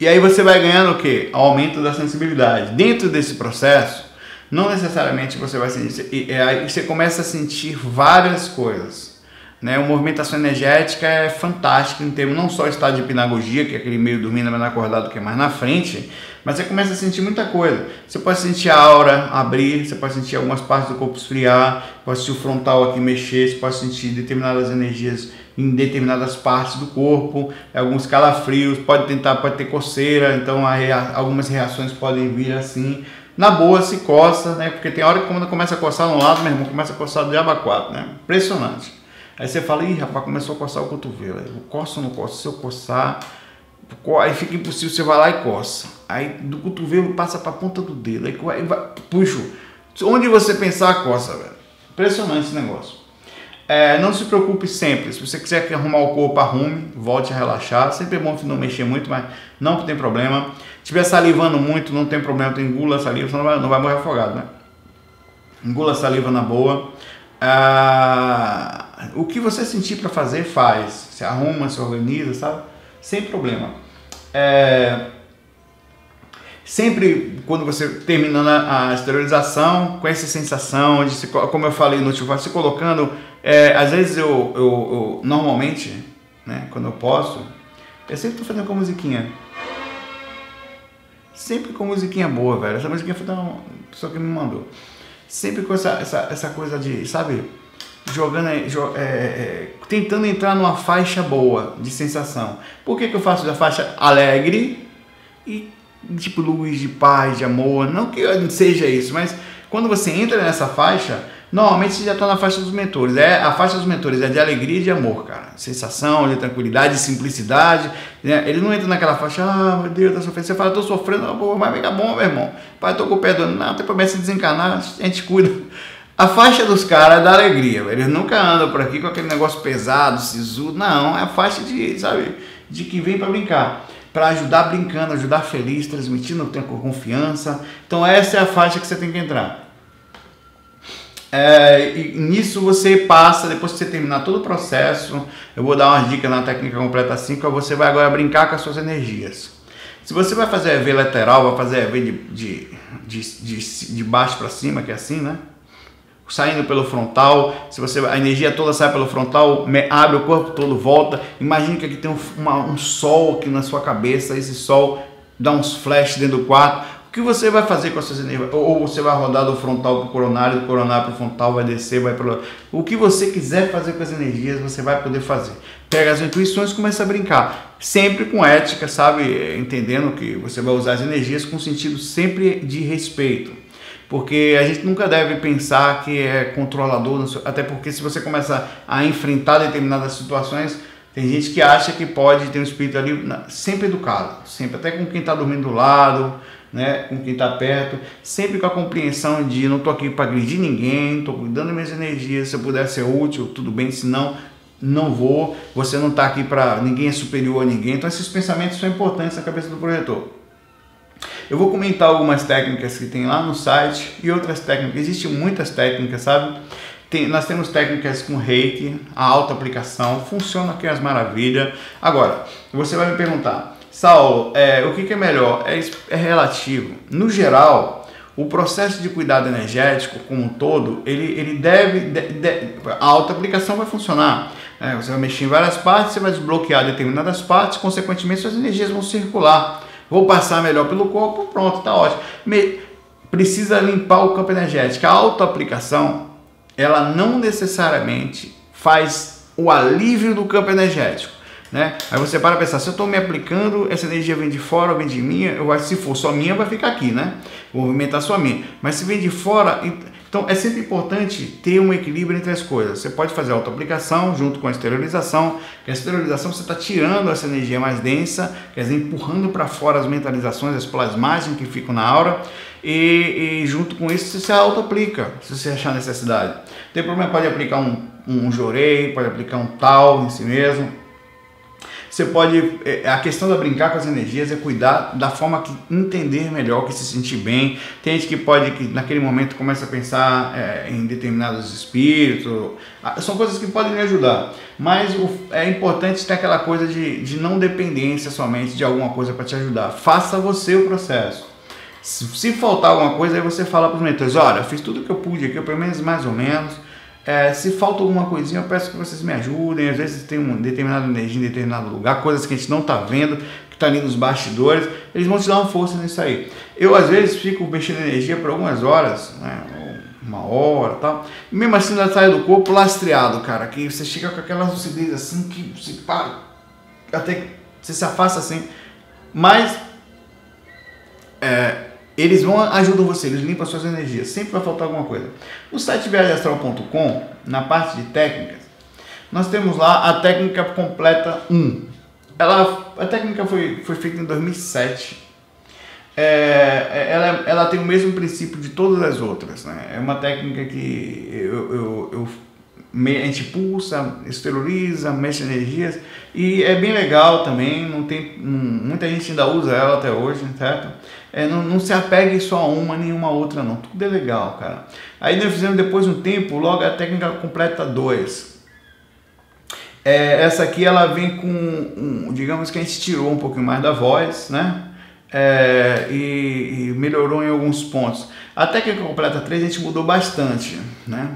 E aí você vai ganhando o que? Aumento da sensibilidade. Dentro desse processo, não necessariamente você vai sentir. Aí você começa a sentir várias coisas. Né? A movimentação energética é fantástica em termos não só do estado de hipnagogia, que é aquele meio dormindo, mas acordado que é mais na frente, mas você começa a sentir muita coisa. Você pode sentir a aura abrir, você pode sentir algumas partes do corpo esfriar, pode sentir o frontal aqui mexer, você pode sentir determinadas energias em determinadas partes do corpo, alguns calafrios, pode tentar, pode ter coceira, então algumas reações podem vir assim. Na boa se coça, né? Porque tem hora que quando começa a coçar no lado, meu irmão, começa a coçar do diabo né? Impressionante. Aí você fala, ih, rapaz, começou a coçar o cotovelo. Eu coço ou não coço? Se eu coçar, Aí fica impossível, você vai lá e coça. Aí do cotovelo passa para a ponta do dedo. Aí vai, puxa. Onde você pensar, coça, velho. Impressionante esse negócio. É, não se preocupe sempre. Se você quiser arrumar o corpo, arrume, volte a relaxar. Sempre é bom não mexer muito, mas não tem problema. Se estiver salivando muito, não tem problema. Tem engula a saliva, você não vai, não vai morrer afogado, né? Engula a saliva na boa. Ah, o que você sentir para fazer, faz. Se arruma, se organiza, sabe? sem problema. É, sempre quando você terminando a, esterilização, com essa sensação de, se, como eu falei no último, se colocando, é, às vezes eu, eu, eu, normalmente, né, quando eu posso, eu sempre estou fazendo com musiquinha. Sempre com musiquinha boa, velho. Essa musiquinha foi uma pessoa que me mandou. Sempre com essa, essa, essa coisa de, sabe, jogando, é, é, tentando entrar numa faixa boa de sensação. Por que, que eu faço da faixa alegre e tipo luz de paz, de amor? Não que seja isso, mas quando você entra nessa faixa, normalmente você já está na faixa dos mentores. É, a faixa dos mentores é de alegria e de amor, cara. Sensação, de tranquilidade, de simplicidade. Né? Ele não entra naquela faixa, ah, meu Deus, tá sofrendo. Você fala, tô sofrendo, mas fica bom, meu irmão. Pai, tô com o pé do. Não, tem problema se desencanar, a gente cuida. A faixa dos caras é da alegria, eles nunca andam por aqui com aquele negócio pesado, sisudo, não, é a faixa de, sabe, de que vem para brincar, para ajudar brincando, ajudar feliz, transmitindo com confiança. Então essa é a faixa que você tem que entrar. É, nisso você passa, depois que você terminar todo o processo, eu vou dar umas dicas na técnica completa 5, você vai agora brincar com as suas energias. Se você vai fazer EV lateral, vai fazer EV de, de, de, de, de baixo para cima, que é assim, né? Saindo pelo frontal, se você a energia toda sai pelo frontal, abre o corpo todo, volta. Imagine que aqui tem um, uma, um sol aqui na sua cabeça, esse sol dá uns flash dentro do quarto. O que você vai fazer com essas energias? Ou você vai rodar do frontal para o coronário, do coronário para o frontal, vai descer, vai para o que você quiser fazer com as energias, você vai poder fazer. Pega as intuições começa a brincar, sempre com ética, sabe, entendendo que você vai usar as energias com sentido sempre de respeito porque a gente nunca deve pensar que é controlador, até porque se você começa a enfrentar determinadas situações, tem gente que acha que pode ter um espírito ali sempre educado, sempre até com quem está dormindo do lado, né, com quem está perto, sempre com a compreensão de não estou aqui para agredir ninguém, estou cuidando minhas energias, se eu puder ser útil, tudo bem, se não, não vou, você não está aqui para ninguém é superior a ninguém, então esses pensamentos são importantes na cabeça do projetor. Eu vou comentar algumas técnicas que tem lá no site e outras técnicas. Existem muitas técnicas, sabe? Tem, nós temos técnicas com reiki, a alta aplicação, funciona aqui as maravilhas. Agora, você vai me perguntar, Saulo, é, o que, que é melhor? É, é relativo. No geral, o processo de cuidado energético como um todo, ele, ele deve, de, de, a alta aplicação vai funcionar. É, você vai mexer em várias partes, você vai desbloquear determinadas partes, consequentemente suas energias vão circular. Vou passar melhor pelo corpo, pronto, tá ótimo. Me, precisa limpar o campo energético. A autoaplicação, ela não necessariamente faz o alívio do campo energético. Né? Aí você para pensar, se eu estou me aplicando, essa energia vem de fora ou vem de mim, eu acho que se for só minha, vai ficar aqui, né? Vou movimentar só minha. Mas se vem de fora, então é sempre importante ter um equilíbrio entre as coisas. Você pode fazer auto-aplicação junto com a esterilização, que a esterilização você está tirando essa energia mais densa, quer dizer, empurrando para fora as mentalizações, as plasmagens que ficam na aura, e, e junto com isso você auto-aplica, se você achar necessidade. Tem problema, pode aplicar um, um jorei, pode aplicar um tal em si mesmo você pode. É, a questão da brincar com as energias é cuidar da forma que entender melhor, que se sentir bem. Tem gente que pode, que naquele momento começa a pensar é, em determinados espíritos. Ah, são coisas que podem me ajudar. Mas o, é importante ter aquela coisa de, de não dependência somente de alguma coisa para te ajudar. Faça você o processo. Se, se faltar alguma coisa, aí você fala para os mentores: olha, eu fiz tudo que eu pude aqui, pelo menos mais ou menos é, se falta alguma coisinha, eu peço que vocês me ajudem. Às vezes tem uma determinada energia em determinado lugar, coisas que a gente não está vendo, que está ali nos bastidores. Eles vão te dar uma força nisso aí. Eu, às vezes, fico mexendo energia por algumas horas, né, uma hora tal. E mesmo assim, ela sai do corpo lastreado, cara. Que você chega com aquela lucidez assim, que você para, até que você se afasta assim. Mas, é, eles vão ajudam você, eles limpam suas energias. Sempre vai faltar alguma coisa. No site viagemastral.com, na parte de técnicas, nós temos lá a técnica completa 1. Ela, a técnica foi, foi feita em 2007. É, é, ela, ela tem o mesmo princípio de todas as outras. Né? É uma técnica que eu, eu, eu a gente pulsa, esteriliza, mexe energias e é bem legal também. Não tem, muita gente ainda usa ela até hoje, certo? É, não, não, se apegue só a uma nem uma outra não, tudo é legal, cara. Aí nós fizemos depois um tempo, logo a técnica completa 2. É, essa aqui ela vem com, um, digamos que a gente tirou um pouquinho mais da voz, né? É, e, e, melhorou em alguns pontos. A técnica completa 3 a gente mudou bastante, né?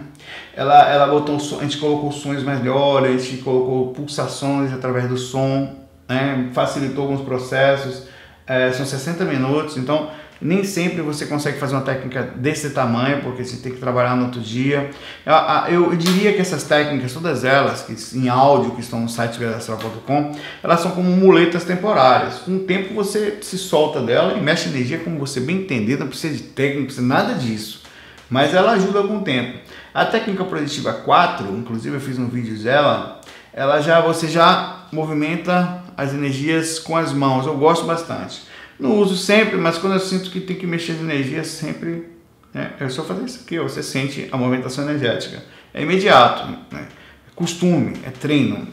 Ela, ela botou, a gente colocou sons melhores, a gente colocou pulsações através do som, né? facilitou alguns processos é, são 60 minutos, então Nem sempre você consegue fazer uma técnica desse tamanho, porque você tem que trabalhar no outro dia. Eu, eu diria que essas técnicas, todas elas, que em áudio, que estão no site vedastral.com, elas são como muletas temporárias. Com o tempo você se solta dela e mexe energia como você bem entender, não precisa de técnica, não precisa nada disso. Mas ela ajuda com o tempo. A técnica produtiva 4, inclusive eu fiz um vídeo dela, ela já você já movimenta as energias com as mãos. Eu gosto bastante. Não uso sempre, mas quando eu sinto que tem que mexer as energias, sempre né, é só fazer isso aqui. Você sente a movimentação energética. É imediato, né? é costume, é treino.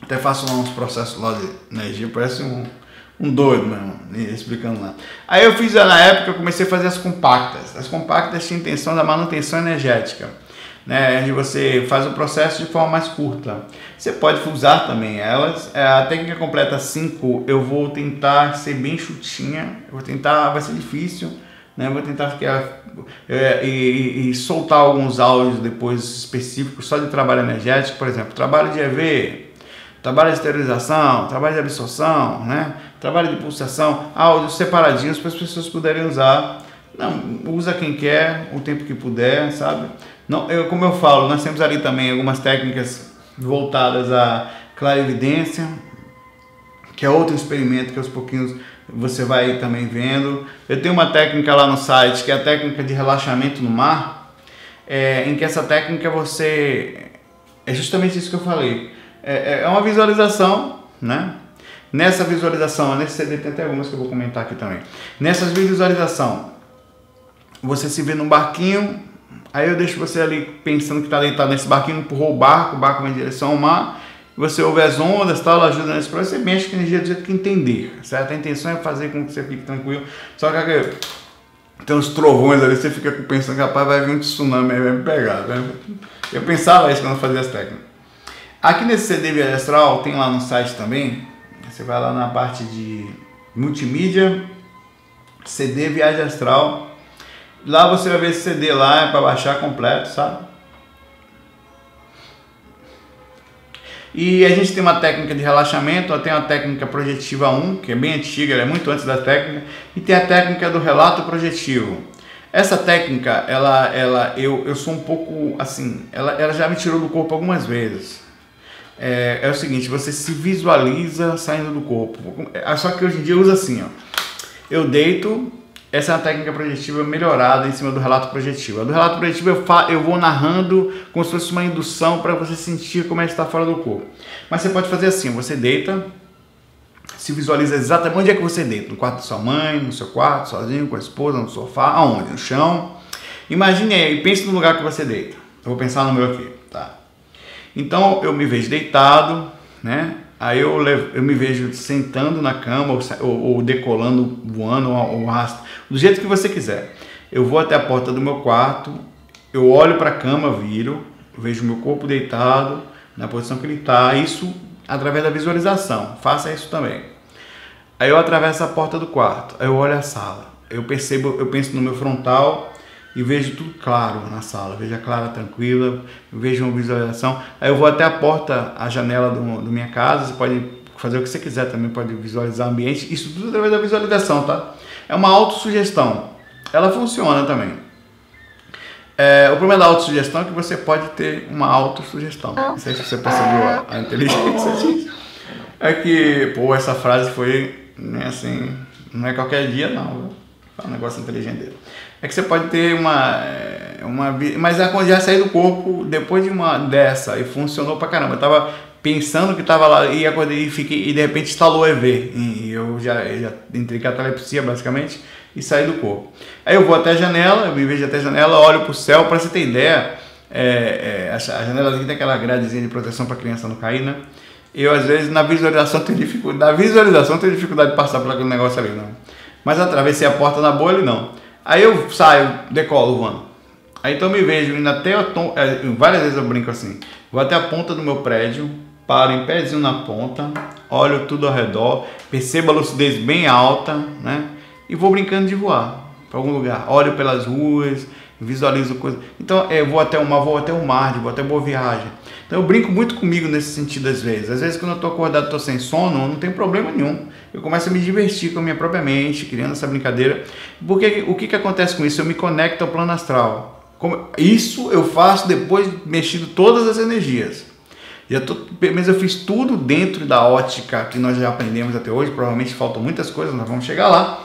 Até faço lá uns processos lá de energia, parece um, um doido mesmo, explicando lá. Aí eu fiz, na época, eu comecei a fazer as compactas. As compactas tinham intenção da manutenção energética né, onde você faz o processo de forma mais curta. Você pode usar também elas. É, a técnica completa 5 eu vou tentar ser bem chutinha, eu vou tentar, vai ser difícil, né, vou tentar ficar, é, e, e, soltar alguns áudios depois específicos só de trabalho energético, por exemplo, trabalho de EV, trabalho de esterilização, trabalho de absorção, né, trabalho de pulsação, áudios separadinhos para as pessoas poderem usar. Não, usa quem quer, o tempo que puder, sabe? Não, eu, como eu falo, nós temos ali também algumas técnicas voltadas à clarividência, que é outro experimento que aos pouquinhos você vai também vendo. Eu tenho uma técnica lá no site que é a técnica de relaxamento no mar, é, em que essa técnica você é justamente isso que eu falei. É, é, é uma visualização, né? Nessa visualização, nesse CD tem até algumas que eu vou comentar aqui também. Nessa visualização, você se vê num barquinho Aí eu deixo você ali pensando que está deitado nesse barquinho, empurrou o barco, o barco vai em direção ao mar, você ouve as ondas, tal, ajuda nesse processo, você mexe com a energia do jeito que entender, certo? A intenção é fazer com que você fique tranquilo, só que tem uns trovões ali, você fica pensando que rapaz vai vir um tsunami aí, vai me pegar, né? Eu pensava isso quando eu fazia as técnicas. Aqui nesse CD Viagem Astral, tem lá no site também, você vai lá na parte de multimídia, CD Viagem Astral, Lá você vai ver esse CD lá, é para baixar completo, sabe? E a gente tem uma técnica de relaxamento, tem uma técnica projetiva 1, que é bem antiga, é muito antes da técnica, e tem a técnica do relato projetivo. Essa técnica, ela, ela, eu, eu sou um pouco assim, ela, ela já me tirou do corpo algumas vezes. É, é o seguinte, você se visualiza saindo do corpo. É, só que hoje em dia eu uso assim, ó. Eu deito, essa é uma técnica projetiva melhorada em cima do relato projetivo. do relato projetivo eu, eu vou narrando como se fosse uma indução para você sentir como é que está fora do corpo. Mas você pode fazer assim: você deita, se visualiza exatamente onde é que você deita: no quarto da sua mãe, no seu quarto, sozinho, com a esposa, no sofá, aonde? No chão. Imagine aí, pense no lugar que você deita. Eu vou pensar no meu aqui, tá? Então eu me vejo deitado, né? Aí eu, levo, eu me vejo sentando na cama ou, ou, decolando, voando ou, rastro, do jeito que você quiser. Eu vou até a porta do meu quarto, eu olho para a cama, viro, vejo meu corpo deitado na posição que ele está, isso através da visualização. Faça isso também. Aí eu atravesso a porta do quarto, aí eu olho a sala, eu percebo, eu penso no meu frontal, e vejo tudo claro na sala, vejo a clara tranquila, vejo uma visualização. Aí eu vou até a porta, a janela do, do minha casa, você pode fazer o que você quiser também, pode visualizar o ambiente, isso tudo através da visualização, tá? É uma autossugestão, ela funciona também. É, o problema da autossugestão é que você pode ter uma autossugestão. Não sei se você percebeu a, a inteligência disso. É que, pô, essa frase foi, né, assim, não é qualquer dia não, é um negócio inteligente dele é que você pode ter uma. É, uma mas a já sair do corpo depois de uma dessa e funcionou pra caramba. Eu tava pensando que tava lá e acordei e fiquei e de repente instalou EV. E eu já, eu já entrei basicamente e saí do corpo. Aí eu vou até a janela, eu me vejo até a janela, olho pro céu, para você ter ideia, é, é, a janela aqui tem aquela gradezinha de proteção para criança não cair, né? Eu às vezes na visualização tenho dificuldade, na visualização tenho dificuldade de passar por aquele negócio ali, não. Mas atravessei a porta na bolha, não. Aí eu saio, decolo voando. Aí então me vejo indo até a tom, é, várias vezes eu brinco assim. Vou até a ponta do meu prédio, paro em pezinho na ponta, olho tudo ao redor, percebo a lucidez bem alta, né? E vou brincando de voar para algum lugar. Olho pelas ruas, visualizo coisas. Então, eu vou até uma, vou até o mar, vou até boa viagem. Então, eu brinco muito comigo nesse sentido às vezes. Às vezes, quando eu estou acordado, estou sem sono, não tem problema nenhum. Eu começo a me divertir com a minha própria mente, criando essa brincadeira. Porque o que, que acontece com isso? Eu me conecto ao plano astral. Como, isso eu faço depois de mexido todas as energias. Já tô, mas eu fiz tudo dentro da ótica que nós já aprendemos até hoje. Provavelmente faltam muitas coisas, nós vamos chegar lá.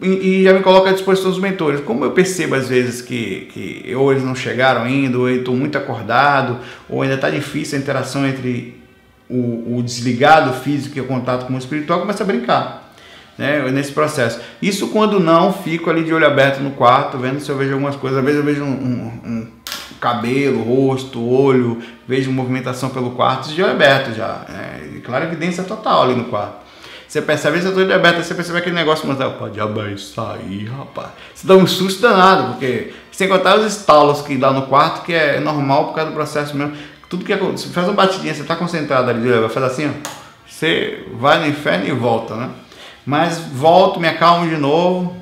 E, e já me coloca à disposição dos mentores. Como eu percebo às vezes que, que ou eles não chegaram ainda, ou eu estou muito acordado, ou ainda está difícil a interação entre o, o desligado físico e o contato com o espiritual, começa a brincar né, nesse processo. Isso quando não, fico ali de olho aberto no quarto, vendo se eu vejo algumas coisas. Às vezes eu vejo um, um, um cabelo, rosto, olho, vejo movimentação pelo quarto de olho aberto já. É, claro, evidência total ali no quarto. Você percebe, eu tô de aberto, você percebe aquele negócio, mas opa, diabo isso aí, rapaz. Você dá um susto danado, porque sem contar os estalos que dá no quarto, que é normal por causa do processo mesmo. Tudo que acontece, faz uma batidinha, você tá concentrado ali, vai fazer assim, ó, você vai no inferno e volta, né? Mas volto, me acalmo de novo,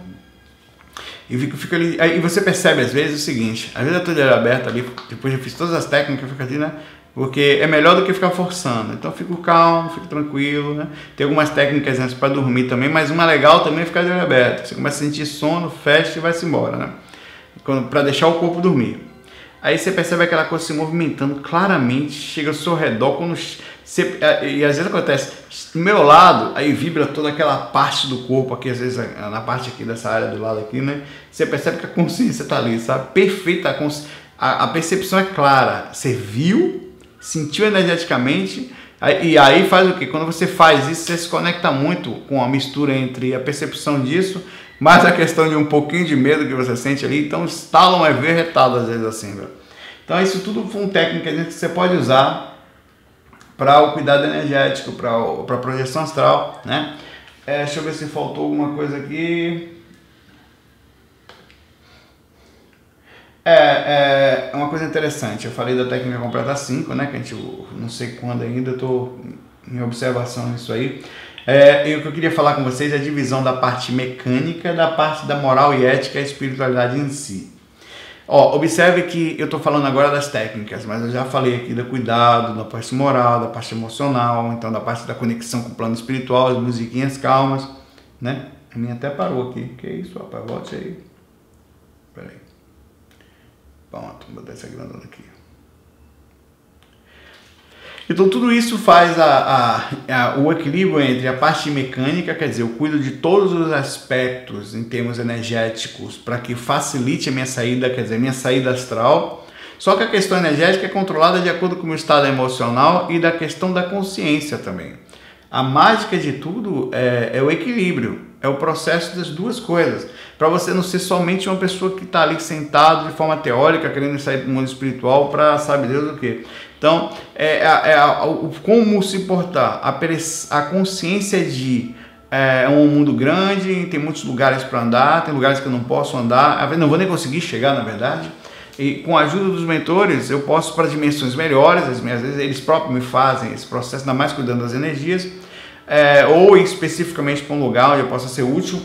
e fico, fico ali. Aí você percebe às vezes o seguinte: às vezes de olho aberto ali, depois eu fiz todas as técnicas, eu fico ali, né? Porque é melhor do que ficar forçando. Então fico calmo, fico tranquilo, né? Tem algumas técnicas antes para dormir também, mas uma legal também é ficar de olho aberto. Você começa a sentir sono, fecha e vai-se embora, né? Para deixar o corpo dormir. Aí você percebe aquela coisa se movimentando claramente, chega ao seu redor, quando você, é, e às vezes acontece, do meu lado, aí vibra toda aquela parte do corpo aqui, às vezes é, na parte aqui dessa área do lado aqui, né? Você percebe que a consciência está ali, sabe? Perfeita, a, a, percepção é clara. Você viu, sentiu energeticamente, e aí faz o que? Quando você faz isso, você se conecta muito com a mistura entre a percepção disso, mais a questão de um pouquinho de medo que você sente ali, então estalam é ver retado às vezes assim. Então isso tudo foi um técnica que você pode usar para o cuidado energético, para a projeção astral, né? É, deixa eu ver se faltou alguma coisa aqui. É, é uma coisa interessante, eu falei da técnica completa 5, né? Que a gente não sei quando ainda, estou em observação nisso aí. É, e o que eu queria falar com vocês é a divisão da parte mecânica da parte da moral e ética e espiritualidade em si. Ó, observe que eu estou falando agora das técnicas, mas eu já falei aqui do cuidado, da parte moral, da parte emocional, então da parte da conexão com o plano espiritual, as musiquinhas calmas, né? A minha até parou aqui. Que isso, rapaz? Volte aí. Peraí. Pronto, vou botar essa grandona aqui. Então tudo isso faz a, a, a, o equilíbrio entre a parte mecânica, quer dizer, eu cuido de todos os aspectos em termos energéticos para que facilite a minha saída, quer dizer, minha saída astral. Só que a questão energética é controlada de acordo com o meu estado emocional e da questão da consciência também. A mágica de tudo é, é o equilíbrio, é o processo das duas coisas. Para você não ser somente uma pessoa que está ali sentado de forma teórica, querendo sair do mundo espiritual para sabe Deus o que. Então, é, é, é o, como se portar, a, a consciência de é, é um mundo grande, tem muitos lugares para andar, tem lugares que eu não posso andar, não vou nem conseguir chegar, na verdade. E com a ajuda dos mentores, eu posso para dimensões melhores, às vezes eles próprios me fazem esse processo, ainda mais cuidando das energias, é, ou especificamente para um lugar onde eu possa ser útil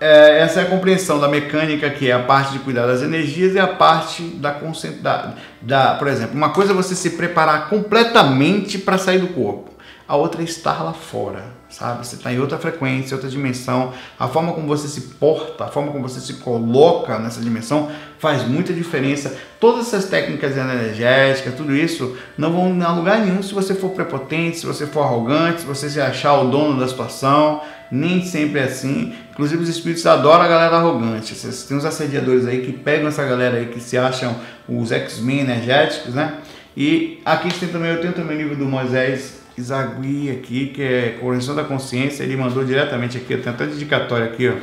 é, essa é a compreensão da mecânica, que é a parte de cuidar das energias e a parte da, da, da por exemplo, uma coisa é você se preparar completamente para sair do corpo, a outra é estar lá fora sabe? Você está em outra frequência, outra dimensão. A forma como você se porta, a forma como você se coloca nessa dimensão faz muita diferença. Todas essas técnicas energéticas, tudo isso, não vão a lugar nenhum se você for prepotente, se você for arrogante, se você se achar o dono da situação. Nem sempre é assim. Inclusive os espíritos adoram a galera arrogante. Vocês tem uns assediadores aí que pegam essa galera aí que se acham os X-Men energéticos, né? E aqui tem também, eu tenho também o livro do Moisés Isagui aqui, que é Correção da Consciência, ele mandou diretamente aqui, eu tenho até dedicatória aqui, ó,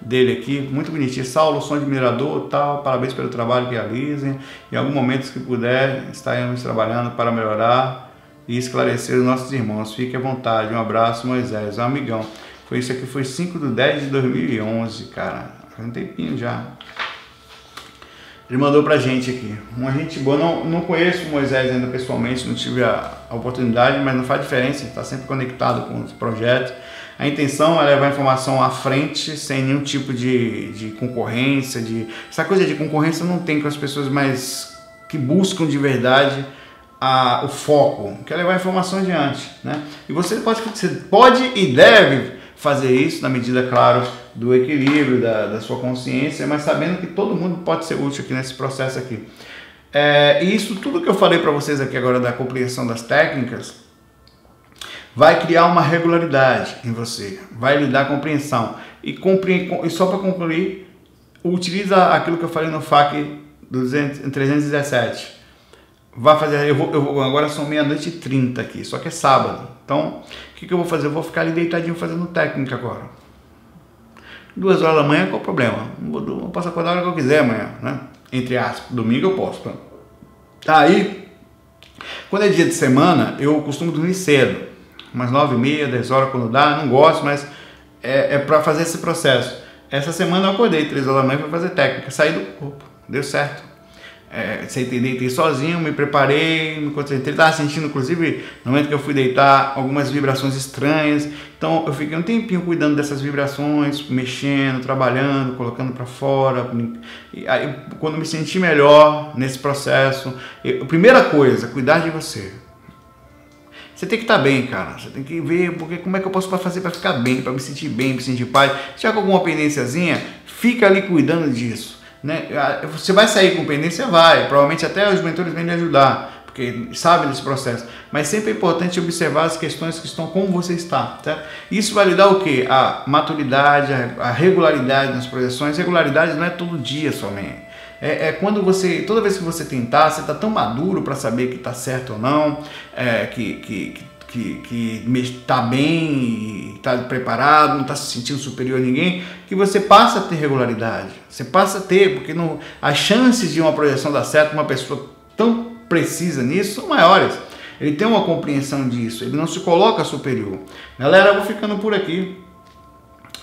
dele aqui, muito bonitinho. Saulo, som de mirador, tal, parabéns pelo trabalho que realizem. Em algum momento que puder, estaremos trabalhando para melhorar e esclarecer os nossos irmãos. Fique à vontade. Um abraço, Moisés, um amigão. Foi isso aqui, foi 5 de 10 de 2011, cara. Faz um tempinho já. Ele mandou pra gente aqui. Uma gente boa. Não, não conheço o Moisés ainda pessoalmente, não tive a, a oportunidade, mas não faz diferença, está sempre conectado com os projetos. A intenção é levar a informação à frente sem nenhum tipo de, de concorrência, de essa coisa de concorrência não tem com as pessoas mais que buscam de verdade a, o foco, quer levar a informação adiante, né? E você pode, você pode e deve fazer isso na medida, claro, do equilíbrio, da, da sua consciência, mas sabendo que todo mundo pode ser útil aqui nesse processo aqui. É, e isso tudo que eu falei para vocês aqui agora da compreensão das técnicas vai criar uma regularidade em você, vai lhe dar compreensão. E, compre, e só para concluir, utiliza aquilo que eu falei no FAQ 317 vai fazer. Eu vou, eu vou agora são meia-noite e trinta aqui, só que é sábado. Então, o que, que eu vou fazer? Eu vou ficar ali deitadinho fazendo técnica agora. Duas horas da manhã, qual o problema? Eu, posso acordar a hora que eu quiser amanhã, né? Entre aspas, domingo eu posso. Tá? Aí, quando é dia de semana, eu costumo dormir cedo, umas nove e meia, dez horas quando dá, não gosto, mas é, é para fazer esse processo. Essa semana eu acordei três horas da manhã para fazer técnica, saí do corpo, deu certo é, sentei, deitei sozinho, me preparei, me concentrei, estava sentindo inclusive no momento que eu fui deitar algumas vibrações estranhas, então eu fiquei um tempinho cuidando dessas vibrações, mexendo, trabalhando, colocando para fora, e aí quando me senti melhor nesse processo, eu, primeira coisa, cuidar de você. Você tem que estar tá bem, cara. Você tem que ver porque como é que eu posso fazer para ficar bem, para me sentir bem, para me sentir paz. Se tiver alguma pendênciazinha, fica ali cuidando disso. Né? Você vai sair com pendência? Vai. Provavelmente até os mentores vêm lhe ajudar, porque sabem desse processo. Mas sempre é importante observar as questões que estão como você está. Tá? Isso vai lhe dar o quê? A maturidade, a regularidade nas projeções. Regularidade não é todo dia somente. É, é, quando você, toda vez que você tentar, você está tão maduro para saber que está certo ou não, é, que, que, que que, que está bem, está preparado, não está se sentindo superior a ninguém, que você passa a ter regularidade. Você passa a ter, porque não, as chances de uma projeção dar certo, uma pessoa tão precisa nisso, são maiores. Ele tem uma compreensão disso, ele não se coloca superior. Galera, eu vou ficando por aqui.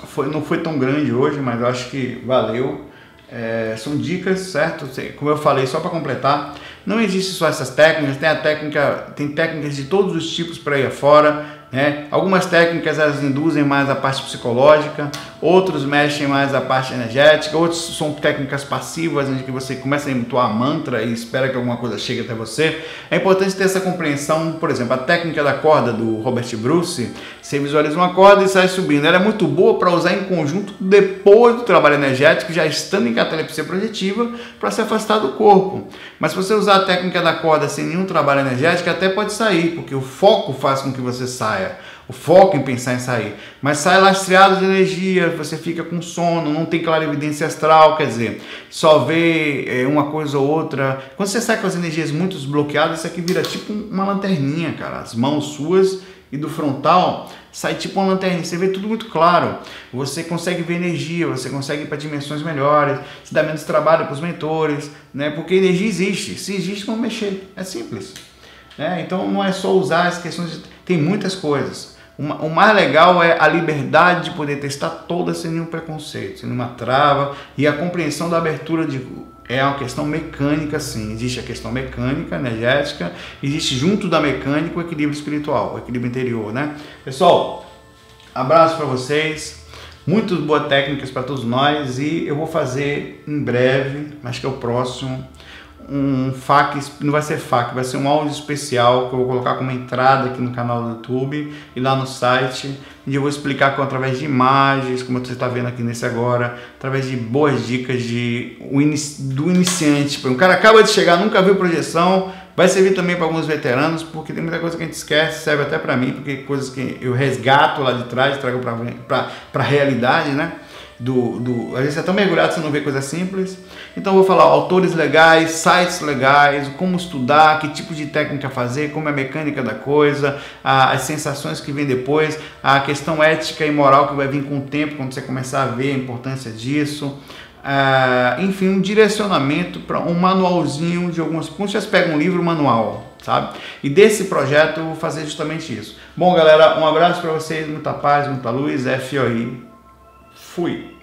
Foi, não foi tão grande hoje, mas eu acho que valeu. É, são dicas, certo? Como eu falei, só para completar, não existe só essas técnicas, tem a técnica, tem técnicas de todos os tipos para ir afora. Né? Algumas técnicas elas induzem mais a parte psicológica, outros mexem mais a parte energética, outros são técnicas passivas, onde você começa a entoar mantra e espera que alguma coisa chegue até você. É importante ter essa compreensão, por exemplo, a técnica da corda do Robert Bruce, você visualiza uma corda e sai subindo. Ela é muito boa para usar em conjunto depois do trabalho energético, já estando em catalepsia projetiva, para se afastar do corpo. Mas se você usar a técnica da corda sem nenhum trabalho energético, até pode sair, porque o foco faz com que você saia o foco em pensar em sair. Mas sai lastreado de energia, você fica com sono, não tem clarividência astral, quer dizer, só vê é, uma coisa ou outra. Quando você sai com as energias muito desbloqueadas, isso aqui vira tipo uma lanterninha, cara. As mãos suas e do frontal sai tipo uma lanterninha, você vê tudo muito claro. Você consegue ver energia, você consegue ir para dimensões melhores, se dá menos trabalho para os mentores, né? Porque energia existe. Se existe, como mexer. É simples. Né? Então não é só usar as questões de... Tem muitas coisas. O mais legal é a liberdade de poder testar todas sem nenhum preconceito, sem nenhuma trava e a compreensão da abertura de é uma questão mecânica, sim. Existe a questão mecânica, energética, existe junto da mecânica o equilíbrio espiritual, o equilíbrio interior, né? Pessoal, abraço para vocês, muitas boas técnicas para todos nós e eu vou fazer em breve, acho que é o próximo, um FAQ, não vai ser FAQ, vai ser um áudio especial que eu vou colocar como entrada aqui no canal do YouTube e lá no site. E eu vou explicar com, através de imagens, como você está vendo aqui nesse agora, através de boas dicas de, do iniciante. Um cara acaba de chegar, nunca viu projeção, vai servir também para alguns veteranos, porque tem muita coisa que a gente esquece, serve até para mim, porque coisas que eu resgato lá de trás, trago para a realidade, né? Do, do. Vezes você é tão mergulhado você não vê coisa simples. Então eu vou falar autores legais, sites legais, como estudar, que tipo de técnica fazer, como é a mecânica da coisa, a, as sensações que vem depois, a questão ética e moral que vai vir com o tempo, quando você começar a ver a importância disso. Uh, enfim, um direcionamento para um manualzinho de algumas. Como vocês pegam um livro manual, sabe? E desse projeto eu vou fazer justamente isso. Bom, galera, um abraço para vocês, muita paz, muita luz, FOI. Fui.